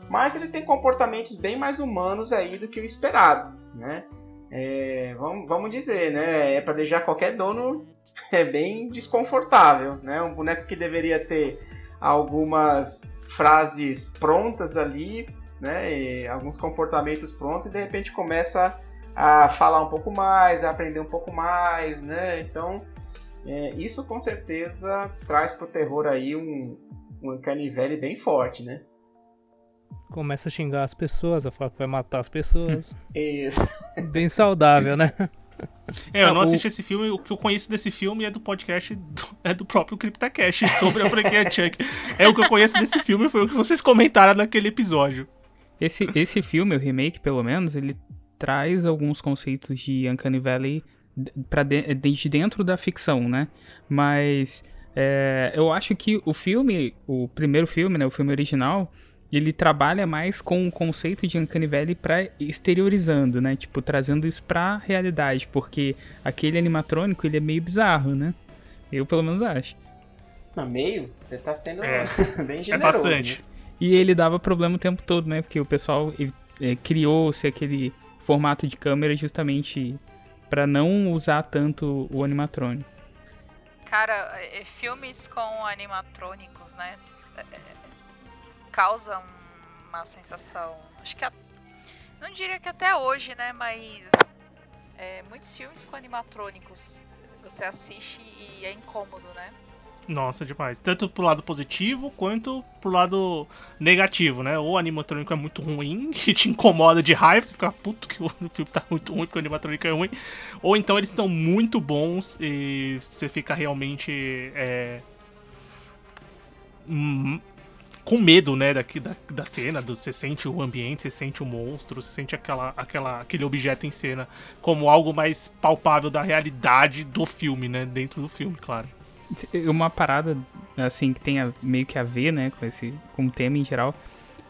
mas ele tem comportamentos bem mais humanos aí do que o esperado, né? É, vamos, vamos dizer, né? É para deixar qualquer dono é bem desconfortável, né? Um boneco que deveria ter algumas frases prontas ali, né? alguns comportamentos prontos e de repente começa a falar um pouco mais, a aprender um pouco mais, né? Então é, isso com certeza traz pro terror aí um, um canivete bem forte, né? Começa a xingar as pessoas, a falar que vai matar as pessoas. Isso. Bem saudável, né? É, eu não assisti esse filme, o que eu conheço desse filme é do podcast, do, é do próprio CryptoCast sobre a franquia Chuck. É o que eu conheço desse filme, foi o que vocês comentaram naquele episódio. Esse, esse filme, o remake pelo menos, ele traz alguns conceitos de Uncanny Valley para de, de dentro da ficção, né? Mas é, eu acho que o filme, o primeiro filme, né, o filme original, ele trabalha mais com o conceito de Uncanny Valley para exteriorizando, né? Tipo, trazendo isso pra realidade, porque aquele animatrônico, ele é meio bizarro, né? Eu pelo menos acho. Não, meio? Você tá sendo é. bem é generoso. É bastante. Né? E ele dava problema o tempo todo, né? Porque o pessoal é, criou-se aquele formato de câmera justamente para não usar tanto o animatrônico. Cara, é, filmes com animatrônicos, né, é, é, causam uma sensação, acho que a, não diria que até hoje, né, mas é, muitos filmes com animatrônicos você assiste e é incômodo, né? Nossa, demais. Tanto pro lado positivo quanto pro lado negativo, né? Ou o animatrônico é muito ruim, que te incomoda de raiva, você fica puto que o filme tá muito ruim porque o animatrônico é ruim. Ou então eles estão muito bons e você fica realmente. É, hum, com medo, né, daqui, da, da cena, do, você sente o ambiente, você sente o monstro, você sente aquela, aquela, aquele objeto em cena como algo mais palpável da realidade do filme, né, dentro do filme, claro. Uma parada, assim, que tem meio que a ver, né, com esse com o tema em geral.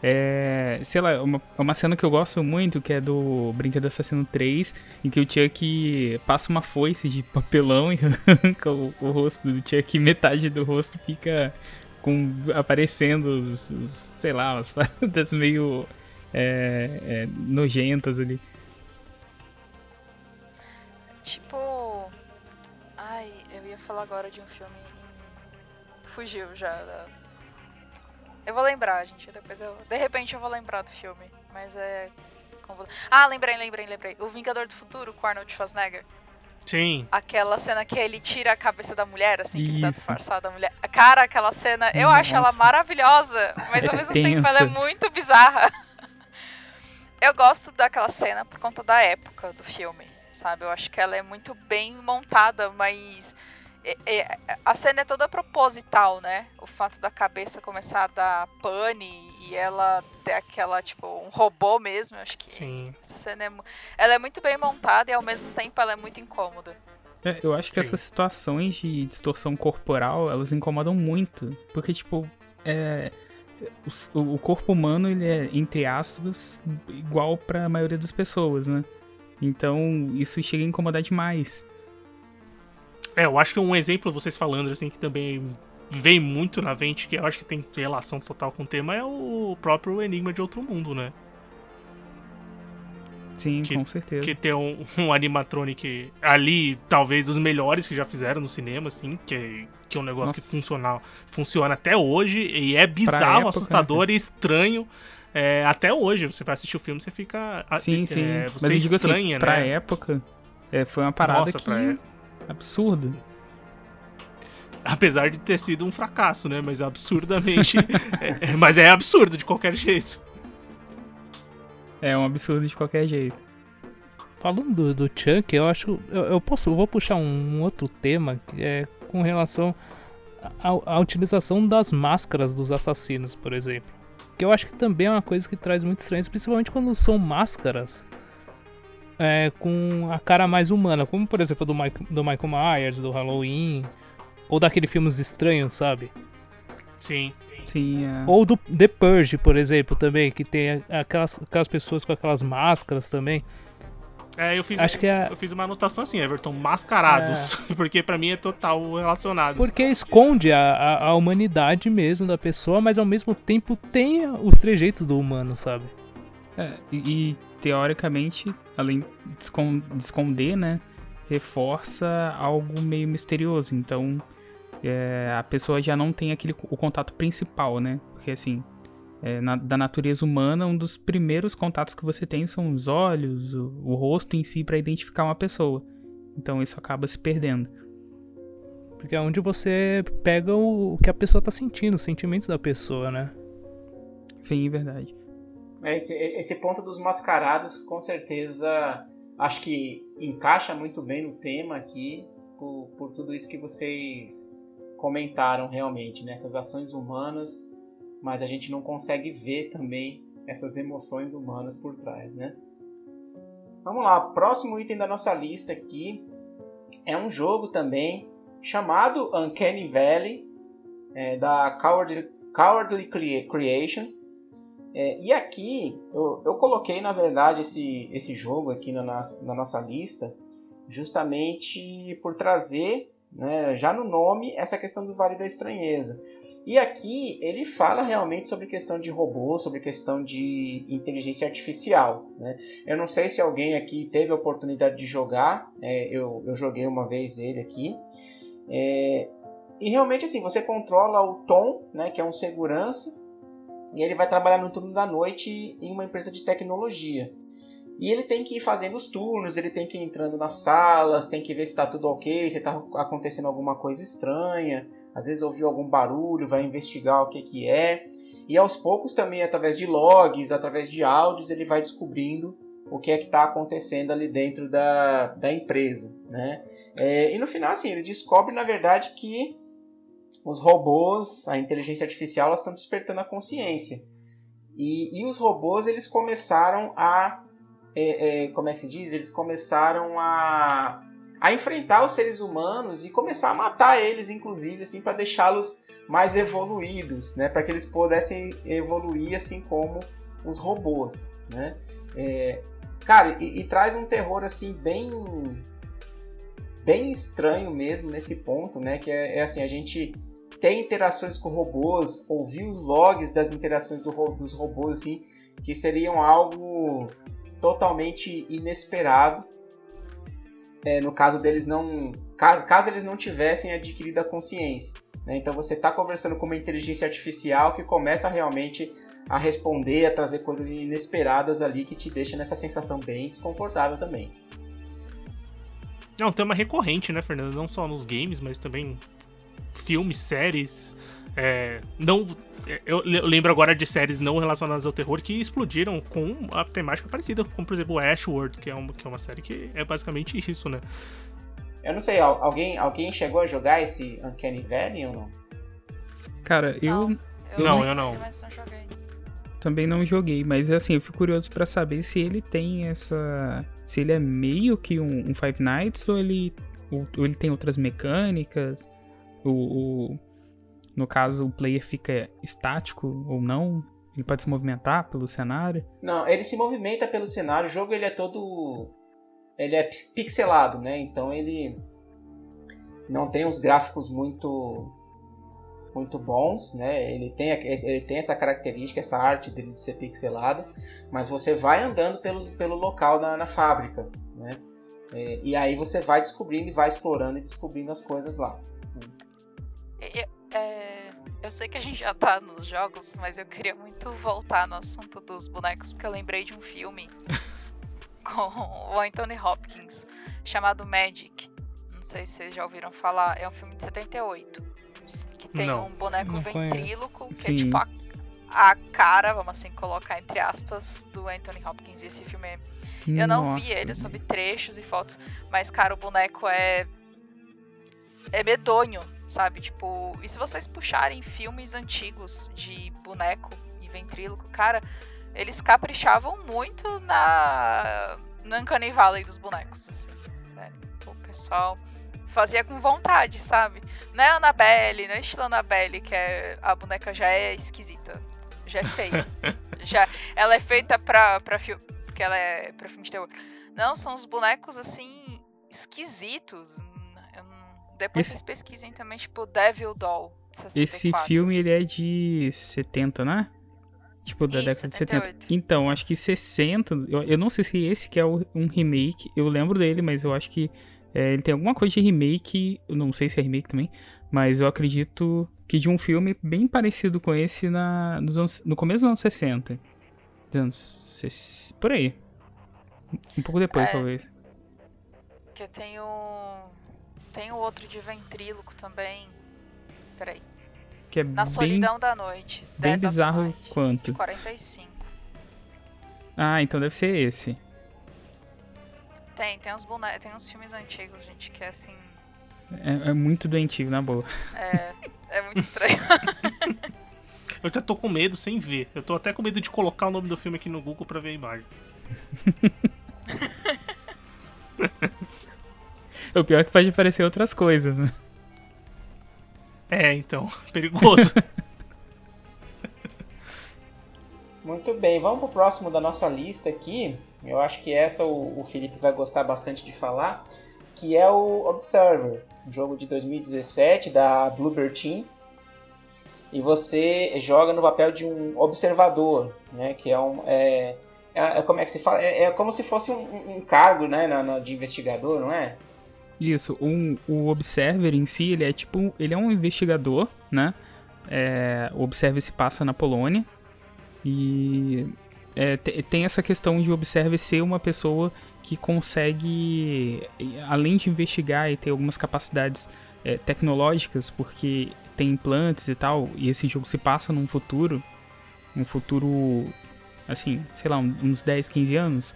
É, sei lá, uma, uma cena que eu gosto muito, que é do Brinquedo Assassino 3, em que o Chuck passa uma foice de papelão e arranca o, o rosto do Chuck metade do rosto fica com aparecendo os, os sei lá, as paradas meio é, é, nojentas ali. Tipo, falar agora de um filme. Fugiu já. Eu vou lembrar, gente. Depois eu. De repente eu vou lembrar do filme. Mas é. Ah, lembrei, lembrei, lembrei. O Vingador do Futuro com Arnold Schwarzenegger. Sim. Aquela cena que ele tira a cabeça da mulher, assim, Isso. que ele tá disfarçado da mulher. Cara, aquela cena, eu Nossa. acho ela maravilhosa, mas ao mesmo tempo ela é muito bizarra. Eu gosto daquela cena por conta da época do filme, sabe? Eu acho que ela é muito bem montada, mas é, é, a cena é toda proposital, né? O fato da cabeça começar a dar pane e ela ter aquela, tipo, um robô mesmo, eu acho que Sim. essa cena é, ela é muito bem montada e ao mesmo tempo ela é muito incômoda. É, eu acho que Sim. essas situações de distorção corporal, elas incomodam muito, porque, tipo, é, o, o corpo humano, ele é, entre aspas, igual para a maioria das pessoas, né? Então, isso chega a incomodar demais. É, eu acho que um exemplo, vocês falando, assim, que também vem muito na mente, que eu acho que tem relação total com o tema, é o próprio Enigma de Outro Mundo, né? Sim, que, com certeza. Que tem um, um animatronic ali, talvez os melhores que já fizeram no cinema, assim, que, que é um negócio Nossa. que funciona, funciona até hoje e é bizarro, época, assustador né? e estranho. é, até hoje, você vai assistir o filme, você fica. Sim, sim. É, você Mas eu digo assim, estranha, né? pra época, é, foi uma parada Nossa, que... pra absurdo. Apesar de ter sido um fracasso, né? Mas absurdamente. é, é, mas é absurdo de qualquer jeito. É um absurdo de qualquer jeito. Falando do, do Chunk, eu acho. Eu, eu posso. Eu vou puxar um, um outro tema que é com relação à, à utilização das máscaras dos assassinos, por exemplo. Que eu acho que também é uma coisa que traz muito estranho, principalmente quando são máscaras é, com a cara mais humana, como por exemplo do, Mike, do Michael Myers, do Halloween, ou daquele filmes estranhos, sabe? Sim. Sim, é. Ou do The Purge, por exemplo, também, que tem aquelas, aquelas pessoas com aquelas máscaras também. É, eu fiz, Acho que é- eu fiz uma anotação assim, Everton, mascarados. Porque pra mim é total relacionado. Porque esconde a, a, a humanidade mesmo da pessoa, mas ao mesmo tempo tem os trejeitos do humano, sabe? É, e, e, teoricamente, além de escon- de esconder, né, reforça algo meio misterioso. Então, é, a pessoa já não tem aquele o contato principal, né? Porque assim, é, na- da natureza humana, um dos primeiros contatos que você tem são os olhos, o, o rosto em si para identificar uma pessoa. Então, isso acaba se perdendo. Porque é onde você pega o, o que a pessoa tá sentindo, os sentimentos da pessoa, né? Sim, é verdade. É, esse, esse ponto dos mascarados, com certeza, acho que encaixa muito bem no tema aqui, por, por tudo isso que vocês comentaram realmente, né? Essas ações humanas, mas a gente não consegue ver também essas emoções humanas por trás, né? Vamos lá, próximo item da nossa lista aqui é um jogo também chamado Uncanny Valley, é, da Cowardly, Cowardly Crea- Creations. É, e aqui eu, eu coloquei na verdade esse, esse jogo aqui na, na nossa lista justamente por trazer né, já no nome essa questão do Vale da Estranheza. E aqui ele fala realmente sobre questão de robô, sobre questão de inteligência artificial. Né? Eu não sei se alguém aqui teve a oportunidade de jogar, é, eu, eu joguei uma vez ele aqui. É, e realmente assim, você controla o Tom, né, que é um segurança, e ele vai trabalhar no turno da noite em uma empresa de tecnologia. E ele tem que ir fazendo os turnos, ele tem que ir entrando nas salas, tem que ver se está tudo ok, se está acontecendo alguma coisa estranha. Às vezes ouviu algum barulho, vai investigar o que, que é. E aos poucos também, através de logs, através de áudios, ele vai descobrindo o que é que está acontecendo ali dentro da, da empresa. Né? É, e no final, assim, ele descobre, na verdade, que os robôs, a inteligência artificial, elas estão despertando a consciência. E, e os robôs, eles começaram a... É, é, como é que se diz? Eles começaram a, a enfrentar os seres humanos e começar a matar eles, inclusive, assim, para deixá-los mais evoluídos, né? Para que eles pudessem evoluir assim como os robôs, né? É, cara, e, e traz um terror assim bem bem estranho mesmo nesse ponto, né? Que é, é assim, a gente tem interações com robôs, ouvir os logs das interações do, dos robôs, assim, que seriam algo totalmente inesperado. É, no caso deles não, caso, caso, eles não tivessem adquirido a consciência. Né? Então você está conversando com uma inteligência artificial que começa realmente a responder, a trazer coisas inesperadas ali que te deixa nessa sensação bem desconfortável também. É um tema recorrente, né, Fernando? Não só nos games, mas também filmes, séries. É, não, eu lembro agora de séries não relacionadas ao terror que explodiram com a temática parecida, como por exemplo Ashworld, que é uma, que é uma série que é basicamente isso, né? Eu não sei, alguém, alguém chegou a jogar esse Uncanny Valley ou não? Cara, eu. Não, eu não, não, eu não. Também não joguei, mas assim, eu fico curioso para saber se ele tem essa. Se ele é meio que um, um Five Nights ou ele, ou, ou ele tem outras mecânicas. O, o, no caso, o player fica estático ou não? Ele pode se movimentar pelo cenário? Não, ele se movimenta pelo cenário. O jogo ele é todo. Ele é pixelado, né? Então ele não tem os gráficos muito muito bons, né? Ele tem, ele tem essa característica, essa arte dele de ser pixelado, mas você vai andando pelo, pelo local na, na fábrica, né? É, e aí você vai descobrindo e vai explorando e descobrindo as coisas lá. É, é, Eu sei que a gente já tá nos jogos, mas eu queria muito voltar no assunto dos bonecos, porque eu lembrei de um filme com o Anthony Hopkins chamado Magic. Não sei se vocês já ouviram falar. É um filme de 78. Que tem Não. um boneco ventríloco, que Sim. é tipo a, a cara, vamos assim colocar entre aspas, do Anthony Hopkins. E esse filme é eu não vi Nossa, ele, eu só vi trechos e fotos. Mas, cara, o boneco é. É medonho, sabe? Tipo, e se vocês puxarem filmes antigos de boneco e ventríloco, cara, eles caprichavam muito na. No Uncanny Valley dos bonecos, assim. Sério. O pessoal fazia com vontade, sabe? Não é a Annabelle, não é estilo Annabelle, que é, a boneca já é esquisita. Já é feia. já, ela é feita pra, pra filme porque ela é pra filme de terror. Não, são os bonecos assim esquisitos. Depois Esse- vocês pesquisem também, tipo Devil Doll. de Esse 64. filme, ele é de 70, né? Tipo, da Isso, década de 70. 78. Então, acho que 60. Eu, eu não sei se esse que é o- um remake. Eu lembro dele, mas eu acho que é, ele tem alguma coisa de remake. Eu não sei se é remake também. Mas eu acredito que de um filme bem parecido com esse na, nos anos- no começo dos anos 60. Dos anos. Por aí. Um pouco depois, É. talvez. Que tem o. Tem o outro de ventríloco também. Peraí. Que é Na bem, Solidão da Noite. bem Dead bizarro Night, quanto. De 45. Ah, então deve ser esse. Tem, tem uns bonecos, tem uns filmes antigos, gente, que é assim. É, é muito doentio, na boa. É, é muito estranho. Eu já tô com medo sem ver. Eu tô até com medo de colocar o nome do filme aqui no Google pra ver a imagem. O pior é que pode aparecer outras coisas, né? É, então, perigoso. Muito bem, vamos pro próximo da nossa lista aqui. Eu acho que essa o, o Felipe vai gostar bastante de falar, que é o Observer, um jogo de 2017 da Bluebird Team. E você joga no papel de um observador, né? Que é um é, é- é- como é que se fala? É, é como se fosse um, um cargo, né? na- na- de investigador, não é? Isso, um, o Observer em si, ele é tipo, ele é um investigador, né? É, o Observer se passa na Polônia e é, te- tem essa questão de Observer ser uma pessoa que consegue, além de investigar e ter algumas capacidades é, tecnológicas, porque tem implantes e tal, e esse jogo se passa num futuro, um futuro, assim, sei lá, uns 10, 15 anos,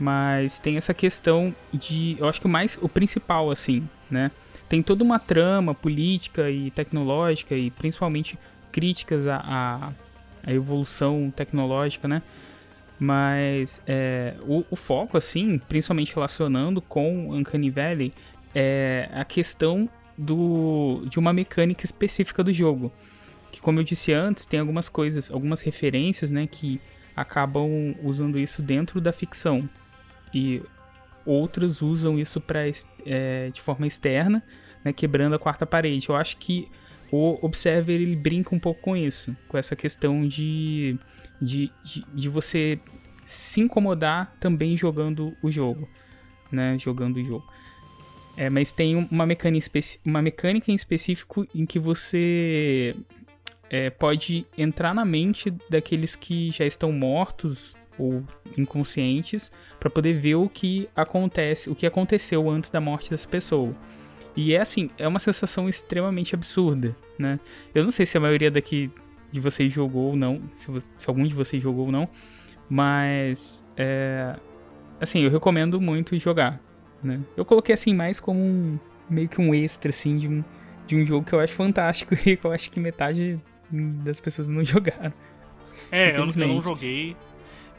mas tem essa questão de, eu acho que o mais, o principal, assim, né? Tem toda uma trama política e tecnológica e principalmente críticas à, à, à evolução tecnológica, né? Mas é, o, o foco, assim, principalmente relacionando com Uncanny Valley, é a questão do, de uma mecânica específica do jogo. Que, como eu disse antes, tem algumas coisas, algumas referências, né, que acabam usando isso dentro da ficção. E outras usam isso pra, é, de forma externa, né, quebrando a quarta parede. Eu acho que o Observer ele brinca um pouco com isso, com essa questão de, de, de, de você se incomodar também jogando o jogo, né, jogando o jogo. É, mas tem um- uma mecânica, uma mecânica em específico em que você é, pode entrar na mente daqueles que já estão mortos ou inconscientes para poder ver o que acontece, o que aconteceu antes da morte dessa pessoa. E é assim, é uma sensação extremamente absurda, né? Eu não sei se a maioria daqui de vocês jogou ou não, se, se algum de vocês jogou ou não, mas é, assim, eu recomendo muito jogar, né? Eu coloquei assim mais como um meio que um extra assim de um de um jogo que eu acho fantástico e que eu acho que metade das pessoas não jogaram. É, eu, não- eu não joguei.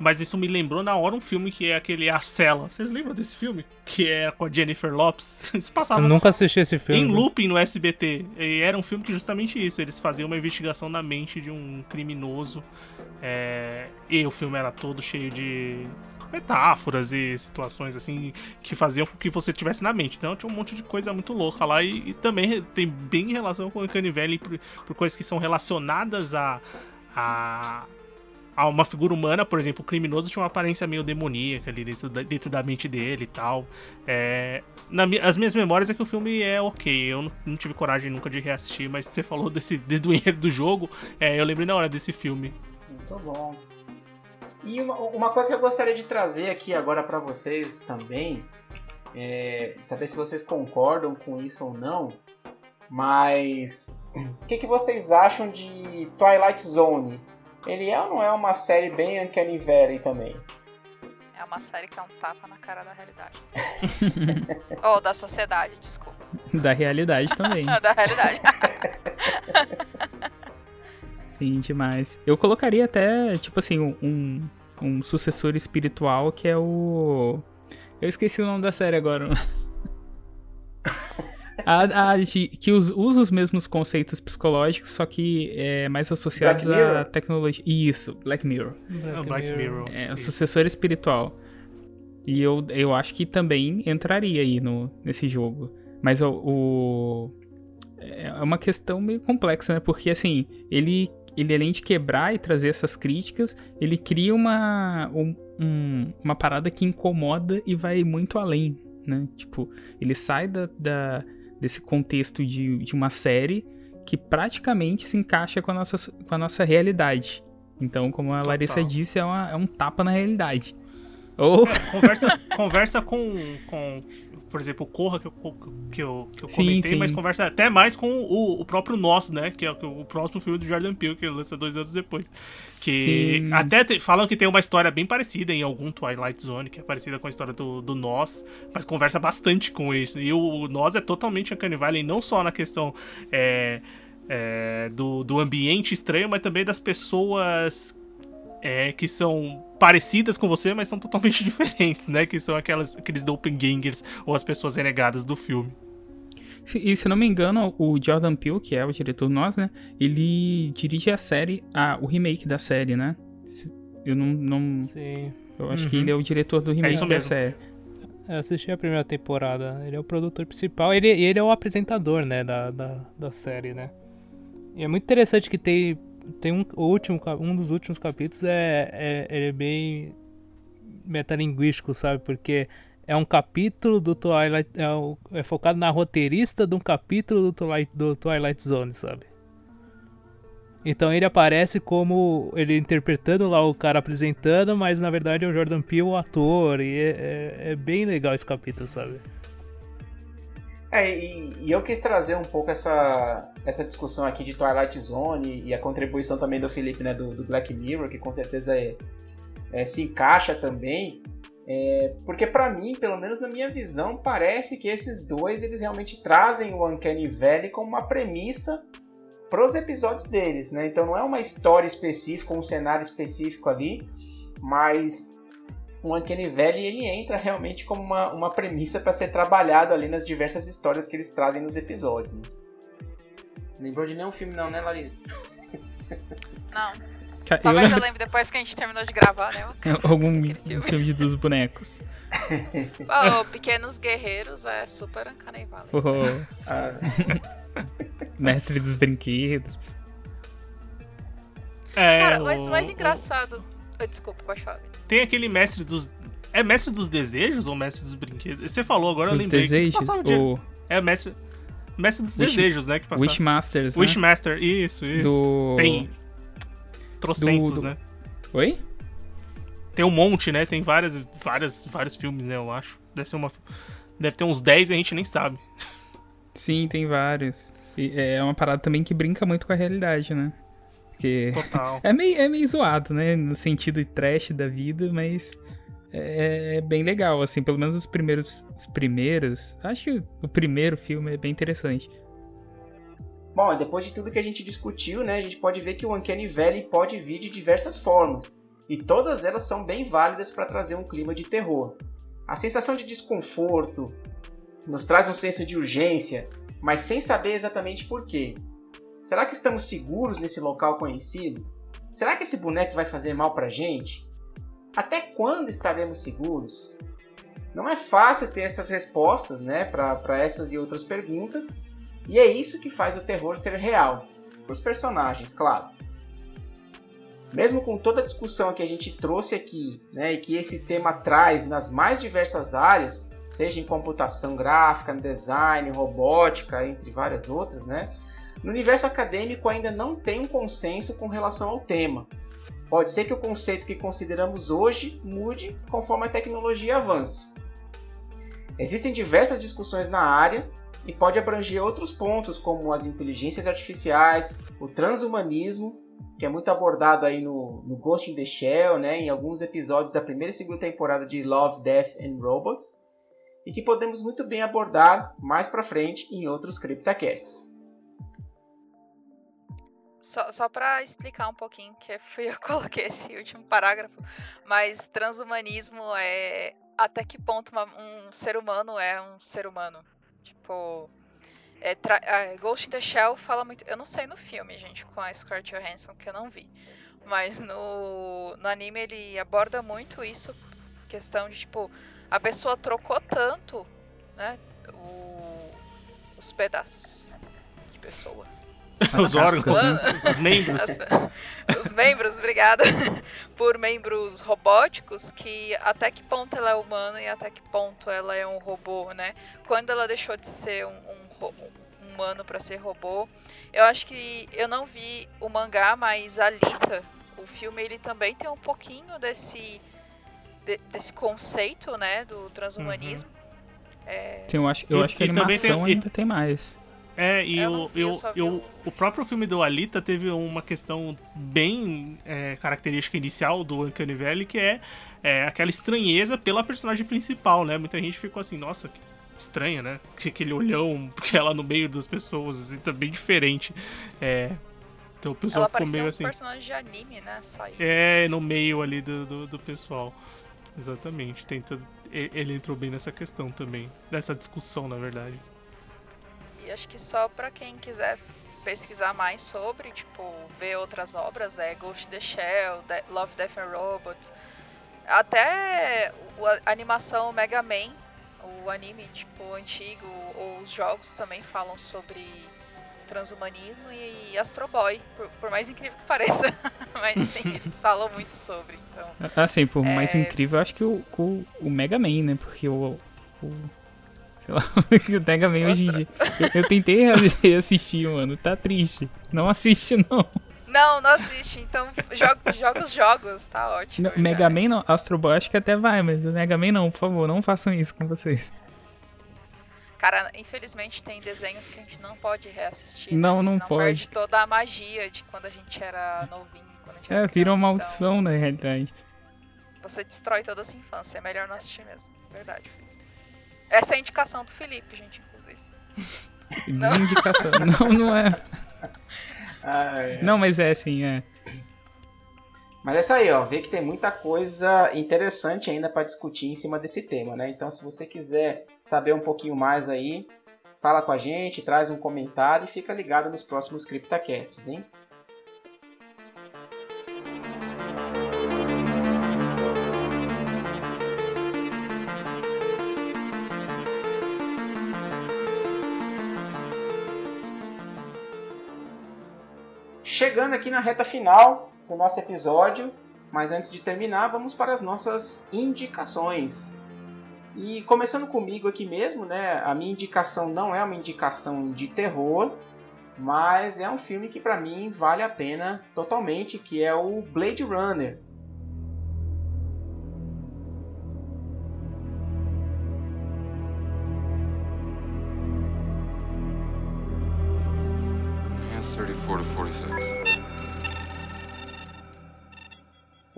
Mas isso me lembrou na hora um filme que é aquele A Cela. Vocês lembram desse filme? Que é com a Jennifer Lopes. Isso passava Eu nunca assisti esse filme. em looping no SBT. E era um filme que justamente isso. Eles faziam uma investigação na mente de um criminoso. É, E o filme era todo cheio de metáforas e situações assim que faziam com que você tivesse na mente. Então tinha um monte de coisa muito louca lá e, e também tem bem relação com o Uncanny Valley por, por coisas que são relacionadas a, a uma figura humana, por exemplo, o criminoso tinha uma aparência meio demoníaca ali dentro da, dentro da mente dele e tal. É, na, as minhas memórias é que o filme é ok. Eu não, não tive coragem nunca de reassistir, mas você falou desse, do enredo do jogo, é, eu lembrei na hora desse filme. Muito bom. E uma, uma coisa que eu gostaria de trazer aqui agora para vocês também, é saber se vocês concordam com isso ou não, mas o que, que vocês acham de Twilight Zone? Ele é ou não é uma série bem Uncanny Valley também? É uma série que é um tapa na cara da realidade. Ou oh, da sociedade, desculpa. Da realidade também. da realidade. Sim, demais. Eu colocaria até, tipo assim, um, um sucessor espiritual que é o. Eu esqueci o nome da série agora. A, a, que usa os mesmos conceitos psicológicos, só que é mais associados à tecnologia. Isso, Black Mirror. Black, Black Mirror. É, o sucessor espiritual. E eu, eu acho que também entraria aí no, nesse jogo. Mas o, o, É uma questão meio complexa, né? Porque, assim, ele, ele além de quebrar e trazer essas críticas, ele cria uma, um, um, uma parada que incomoda e vai muito além, né? Tipo, ele sai da, da desse contexto de, de uma série que praticamente se encaixa com a nossa, com a nossa realidade. Então, como a Total. Larissa disse, é, uma, é um tapa na realidade. Ou... É, conversa, conversa com, com por exemplo, o Corra que eu, que eu, que eu sim, comentei, sim. mas conversa até mais com o, o próprio Nós, né? Que é o, próximo filme do Jordan Peele, que lança dois anos depois. Que sim. até te, falam que tem uma história bem parecida em algum Twilight Zone, que é parecida com a história do, do Nós, mas conversa bastante com isso. E o, o Nós é totalmente Uncanny Valley, não só na questão é, é, do, do ambiente estranho, mas também das pessoas é, que são parecidas com você, mas são totalmente diferentes, né? Que são aquelas, aqueles doppelgangers ou as pessoas renegadas do filme. E se não me engano, o Jordan Peele, que é o diretor nós, né? Ele dirige a série, a, o remake da série, né? Eu não. não Sim. Eu acho uhum. que ele é o diretor do remake é da série. Eu assisti a primeira temporada. Ele é o produtor principal. Ele, ele é o apresentador, né? Da, da, da série, né? E é muito interessante que tem tem um último um dos últimos capítulos é, é, é bem metalinguístico, sabe? Porque é um capítulo do Twilight é, é, focado na roteirista de um capítulo do Twilight, do Twilight Zone, sabe? Então ele aparece como ele interpretando lá o cara apresentando, mas na verdade é o Jordan Peele o ator e é, é, é bem legal esse capítulo, sabe? É, e, e, eu quis trazer um pouco essa, essa discussão aqui de Twilight Zone e a contribuição também do Felipe, né, do, do Black Mirror, que com certeza é, é, se encaixa também. É, porque para mim, pelo menos na minha visão, parece que esses dois eles realmente trazem o Uncanny Valley como uma premissa para os episódios deles, né? Então não é uma história específica, um cenário específico ali, mas o Uncanny Valley ele entra realmente como uma, uma premissa para ser trabalhado ali nas diversas histórias que eles trazem nos episódios. Né? Lembrou de nenhum filme não, né, Larissa? Não. Talvez eu, eu lembro depois que a gente terminou de gravar, né? Algum filme. filme dos bonecos. oh, Pequenos Guerreiros é super Uncanny Valley. Oh. Ah. Mestre dos brinquedos. É, Cara, mas o mais engraçado... Oh, desculpa, pode falar. Tem aquele mestre dos. É mestre dos desejos ou mestre dos brinquedos? Você falou agora, dos eu lembrei. Desejos? Ou... É mestre. Mestre dos Wish... desejos, né? Que passava. Wishmasters. Né? Wishmaster, isso, isso. Do... Tem. Trocentos, do... né? Oi? Tem um monte, né? Tem várias, várias, vários filmes, né? Eu acho. Deve ser uma. Deve ter uns 10 e a gente nem sabe. Sim, tem vários. E é uma parada também que brinca muito com a realidade, né? Porque Total. é meio, é meio zoado, né? No sentido trash da vida, mas é, é, bem legal, assim, pelo menos os primeiros. Os primeiros. Acho que o primeiro filme é bem interessante. Bom, depois de tudo que a gente discutiu, né, a gente pode ver que o Uncanny Valley pode vir de diversas formas, e todas elas são bem válidas para trazer um clima de terror. A sensação de desconforto nos traz um senso de urgência, mas sem saber exatamente por quê. Será que estamos seguros nesse local conhecido? Será que esse boneco vai fazer mal pra gente? Até quando estaremos seguros? Não é fácil ter essas respostas né, para essas e outras perguntas, e é isso que faz o terror ser real. Os personagens, claro. mesmo com toda a discussão que a gente trouxe aqui, né, e que esse tema traz nas mais diversas áreas, seja em computação gráfica, design, robótica, entre várias outras, né, no universo acadêmico ainda não tem um consenso com relação ao tema. Pode ser que o conceito que consideramos hoje mude conforme a tecnologia avance. Existem diversas discussões na área e pode abranger outros pontos como as inteligências artificiais, o transhumanismo que é muito abordado aí no, no Ghost in the Shell, né, em alguns episódios da primeira e segunda temporada de Love, Death and Robots, e que podemos muito bem abordar mais para frente em outros CryptaCasts. Só, só para explicar um pouquinho, que fui eu que coloquei esse último parágrafo, mas transhumanismo é até que ponto uma, um ser humano é um ser humano. Tipo, é, é, Ghost in the Shell fala muito. Eu não sei no filme, gente, com a Scarlett Johansson, que eu não vi. Mas no, no anime ele aborda muito isso. Questão de, tipo, a pessoa trocou tanto, né? O, os pedaços de pessoa. Os órgãos, os membros. As, os membros, obrigada. Por membros robóticos, que até que ponto ela é humana e até que ponto ela é um robô, né? Quando ela deixou de ser um, um humano para ser robô. Eu acho que eu não vi o mangá, mas Alita, o filme, ele também tem um pouquinho desse de, desse conceito, né, do transhumanismo. Uhum. É... Sim, eu acho, eu e, acho que a animação tem, ainda tem mais. É, e eu, eu, eu, eu, o próprio filme do Alita teve uma questão bem é, característica inicial do Uncanny Valley, que é, é, aquela estranheza pela personagem principal, né? Muita gente ficou assim, nossa, que estranha, né? Aquele olhão que ela no meio das pessoas, assim, tá bem diferente. É. Então o pessoal ela ficou meio um assim. personagem de anime, né? Saiu, é, assim. no meio ali do, do, do, pessoal. Exatamente. Tem ele entrou bem nessa questão também. Nessa discussão, na verdade. E acho que só pra quem quiser pesquisar mais sobre, tipo, ver outras obras, é Ghost in the Shell, Love, Death and Robots. Até a animação Mega Man o anime, tipo, antigo, ou os jogos também falam sobre transhumanismo e Astro Boy, por, por mais incrível que pareça. Mas sim, eles falam muito sobre, então... Assim, por é... mais incrível, acho que o, o, o Mega Man, né? Porque o... o sei lá, Mega Man Nossa. hoje em dia... Eu, eu tentei assistir, mano, tá triste. Não assiste, não. Não, não assiste. Então, joga, joga os jogos, tá ótimo. Não, Mega Man não, Astro Boy acho que até vai, mas Mega Man não, por favor, não façam isso com vocês. Cara, infelizmente tem desenhos que a gente não pode reassistir. Não, né? não pode. perde toda a magia de quando a gente era novinho. Quando a gente é, vira uma maldição então, na realidade. Você destrói toda a sua infância. É melhor não assistir mesmo. Verdade. Essa é a indicação do Felipe, gente, inclusive. Desindicação. não, não é. Ah, é. Não, mas é assim, é. Mas é isso aí, ó. Vê que tem muita coisa interessante ainda para discutir em cima desse tema, né? Então, se você quiser saber um pouquinho mais aí, fala com a gente, traz um comentário e fica ligado nos próximos CryptaCasts, hein? Chegando aqui na reta final do nosso episódio, mas antes de terminar, vamos para as nossas indicações. E começando comigo aqui mesmo, né? A minha indicação não é uma indicação de terror, mas é um filme que para mim vale a pena totalmente, que é o Blade Runner.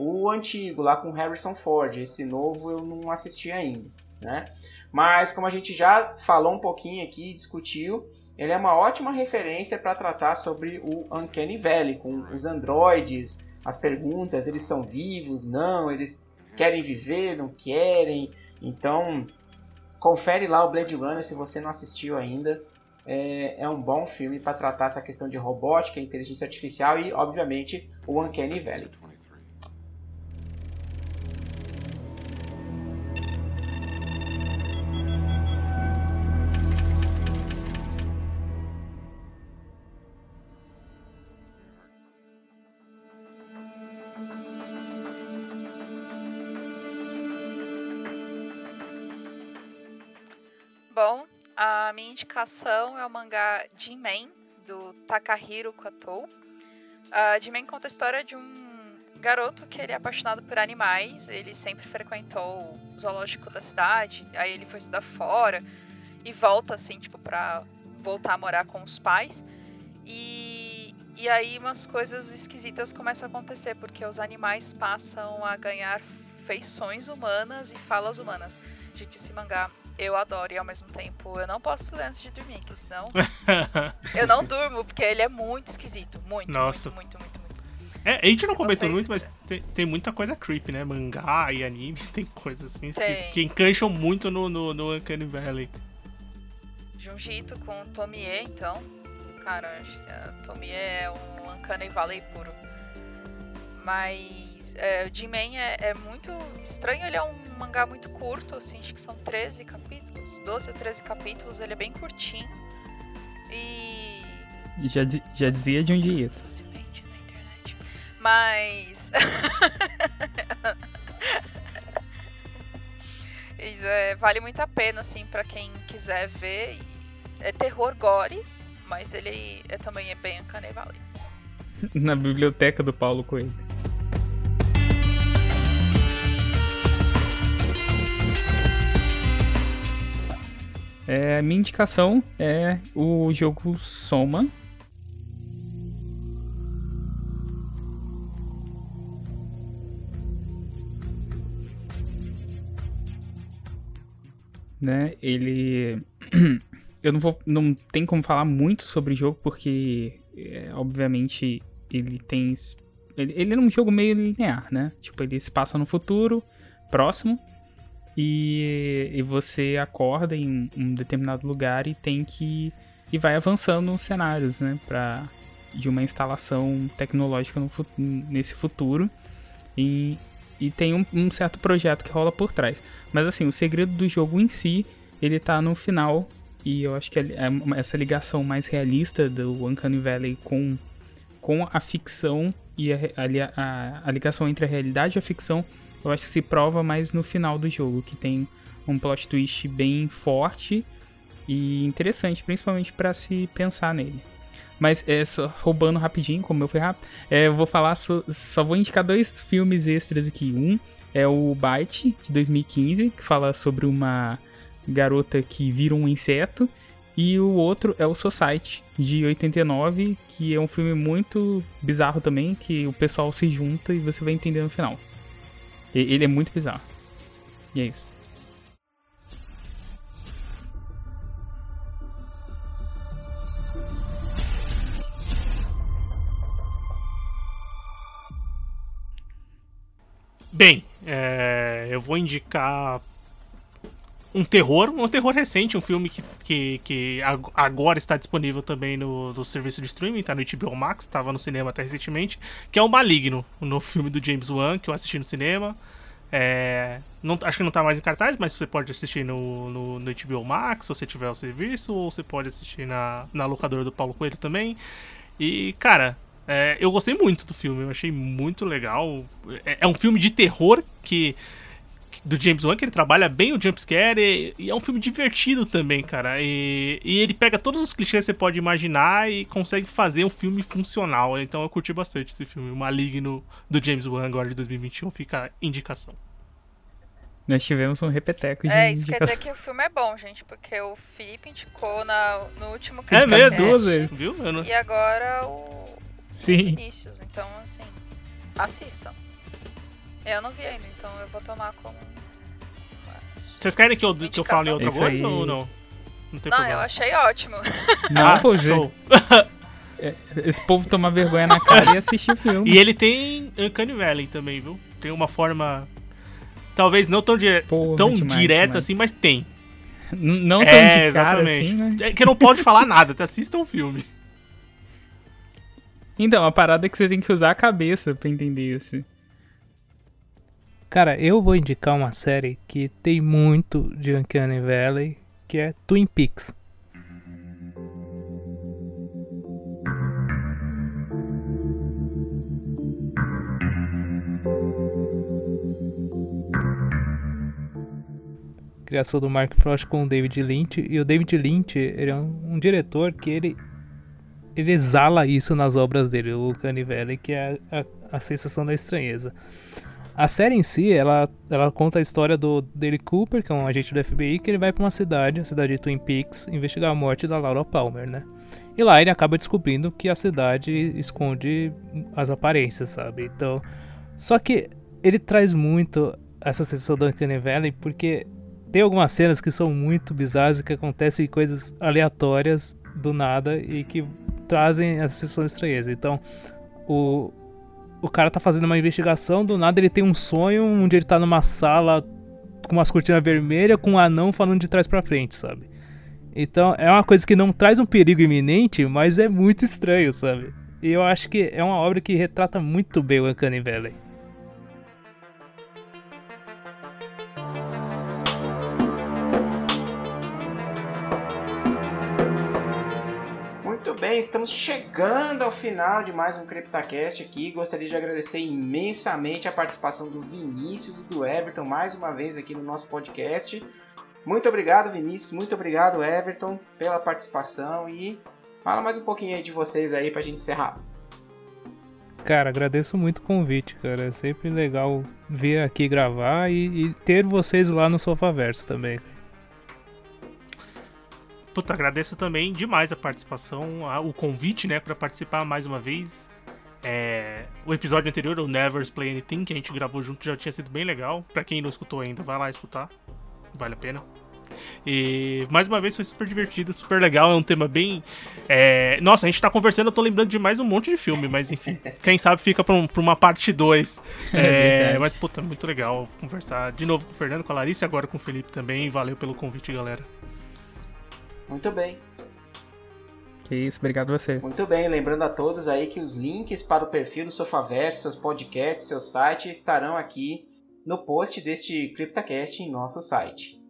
O antigo lá com Harrison Ford. Esse novo eu não assisti ainda, né? Mas como a gente já falou um pouquinho aqui, discutiu, ele é uma ótima referência para tratar sobre o Uncanny Valley, com os androides, as perguntas, eles são vivos, não, eles querem viver, não querem. Então, confere lá o Blade Runner se você não assistiu ainda. É, é um bom filme para tratar essa questão de robótica, inteligência artificial e, obviamente, o Uncanny Valley. Bom, a minha indicação é o mangá Jinmen, do Takahiro Katou. Uh, Jinmen conta a história de um garoto que ele é apaixonado por animais, ele sempre frequentou o zoológico da cidade, aí ele foi estudar fora e volta assim, tipo, pra voltar a morar com os pais. E, e aí umas coisas esquisitas começam a acontecer, porque os animais passam a ganhar feições humanas e falas humanas. Gente, esse mangá eu adoro e ao mesmo tempo eu não posso ler antes de dormir, que senão eu não durmo, porque ele é muito esquisito. Muito, Nossa. muito, muito, muito, muito. É, a gente não comentou muito, mas tem, tem, muita coisa creepy, né? Mangá e anime, tem coisas assim que, que, encancham muito no, no, no Uncanny Valley. Junjito com Tomie, então. Cara, acho que a Tomie é um Uncanny Valley puro. Mas é, o Jinmen é, é, muito estranho, ele é um mangá muito curto, assim, acho que são 13 capítulos, 12 ou 13 capítulos, ele é bem curtinho. E. Já, já dizia de um dia. Mas. É, vale muito a pena, assim, para quem quiser ver. É terror gore, mas ele é, também é bem Uncanny Valley. Na biblioteca do Paulo Coelho. É, minha indicação é o jogo Soma. Né, ele eu não vou não tem como falar muito sobre o jogo porque é, obviamente ele tem ele, ele é um jogo meio linear, né? Tipo, ele se passa no futuro próximo e, e você acorda em um determinado lugar e tem que. e vai avançando nos cenários, né? Pra, de uma instalação tecnológica no, nesse futuro. E, e tem um, um, certo projeto que rola por trás. Mas assim, o segredo do jogo em si, ele tá no final. E eu acho que é, é essa ligação mais realista do Uncanny Valley com, com a ficção e a, a, a, ligação entre a realidade e a ficção eu acho que se prova mais no final do jogo, que tem um plot twist bem forte e interessante, principalmente para se pensar nele. Mas é só roubando rapidinho, como eu fui rápido, é, eu vou falar, só, vou indicar dois filmes extras aqui. Um é o Bite, de 2015, que fala sobre uma garota que vira um inseto. E o outro é o Society, de 89, que é um filme muito bizarro também, que o pessoal se junta e você vai entender no final. Ele é muito bizarro. E é isso. Bem, é, eu vou indicar um terror, um terror recente, um filme que, que, que agora está disponível também no, no serviço de streaming, tá no HBO Max, estava no cinema até recentemente, que é o Maligno, o novo filme do James Wan, que eu assisti no cinema. É, não, acho que não está mais em cartaz, mas você pode assistir no, no, no, HBO Max, se você tiver o serviço, ou você pode assistir na, na locadora do Paulo Coelho também. E, cara, é, eu gostei muito do filme, eu achei muito legal. É, é um filme de terror que do James Wan, que ele trabalha bem o jumpscare, e, e é um filme divertido também, cara. E, e, ele pega todos os clichês que você pode imaginar e consegue fazer um filme funcional. Então eu curti bastante esse filme. O Maligno do James Wan, agora de 2021, fica a indicação. Nós tivemos um repeteco de É, isso indicação. quer dizer que o filme é bom, gente, porque o Felipe indicou na, no último É mesmo, duas vezes, viu? Não... E agora o, Sim. o Vinícius, então assim, assistam. Eu não vi ainda, então eu vou tomar como. Vocês querem que eu, que eu fale outra coisa aí... ou não? Não, tem não problema. eu achei ótimo. Não, ah, pô. É, esse povo toma vergonha na cara e assiste o filme. E ele tem Uncanny Valley também, viu? Tem uma forma. Talvez não tão, dire... Porra, tão demais, direta demais. assim, mas tem. Não tão é, de cara exatamente. assim, né? É que não pode falar nada, tá? assistam o filme. Então, a parada é que você tem que usar a cabeça pra entender isso. Cara, eu vou indicar uma série que tem muito de Uncanny Valley, que é Twin Peaks. criação do Mark Frost com o David Lynch. E o David Lynch, ele é um, um diretor que ele, ele exala isso nas obras dele, o Canny Valley, que é a, a, sensação da estranheza. A série em si, ela, ela conta a história do Dale Cooper, que é um agente do FBI, que ele vai para uma cidade, a cidade de Twin Peaks, investigar a morte da Laura Palmer, né? E lá ele acaba descobrindo que a cidade esconde as aparências, sabe? Então, só que ele traz muito essa sensação do Uncanny Valley porque tem algumas cenas que são muito bizarras e que acontecem coisas aleatórias do nada e que trazem essa sensação de estranheza. Então, o, o cara tá fazendo uma investigação, do nada ele tem um sonho onde ele tá numa sala com umas cortinas vermelhas com um anão falando de trás para frente, sabe? Então, é uma coisa que não traz um perigo iminente, mas é muito estranho, sabe? E eu acho que é uma obra que retrata muito bem o Uncanny Valley. Bem, estamos chegando ao final de mais um CryptaCast aqui. Gostaria de agradecer imensamente a participação do Vinícius e do Everton mais uma vez aqui no nosso podcast. Muito obrigado, Vinícius. Muito obrigado, Everton, pela participação e fala mais um pouquinho aí de vocês aí pra gente encerrar. Cara, agradeço muito o convite, cara. É sempre legal vir aqui gravar e, e ter vocês lá no Sofaverso também. Puta, agradeço também demais a participação, a, o convite, né, para participar mais uma vez. É, o episódio anterior, o Never Play Anything, que a gente gravou junto, já tinha sido bem legal. Para quem não escutou ainda, vai lá escutar. Vale a pena. E mais uma vez foi super divertido, super legal. É um tema bem. É... Nossa, a gente tá conversando, eu tô lembrando de mais um monte de filme, mas enfim. quem sabe fica pra, um, pra uma parte 2. É, é, mas, puta, muito legal conversar de novo com o Fernando, com a Larissa e agora com o Felipe também. Valeu pelo convite, galera. Muito bem. Que isso, obrigado a você. Muito bem, lembrando a todos aí que os links para o perfil do Sofaverso, seus podcasts, seu site estarão aqui no post deste CryptaCast em nosso site.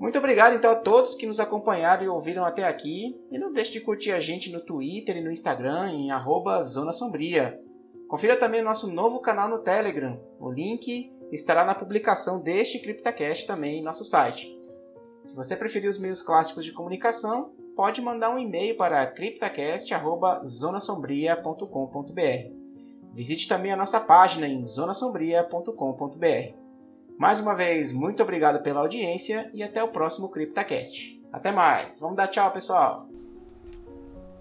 Muito obrigado então a todos que nos acompanharam e ouviram até aqui. E não deixe de curtir a gente no Twitter e no Instagram em arroba Zona Sombria. Confira também o nosso novo canal no Telegram. O link estará na publicação deste CryptaCast também em nosso site. Se você preferir os meios clássicos de comunicação, pode mandar um e-mail para cryptacast@zonasombria.com.br. Visite também a nossa página em zonasombria.com.br. Mais uma vez, muito obrigado pela audiência e até o próximo CryptaCast. Até mais. Vamos dar tchau, pessoal.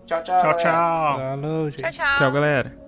Tchau, tchau. Tchau, tchau. Falou, gente. Tchau, tchau. Tchau, galera.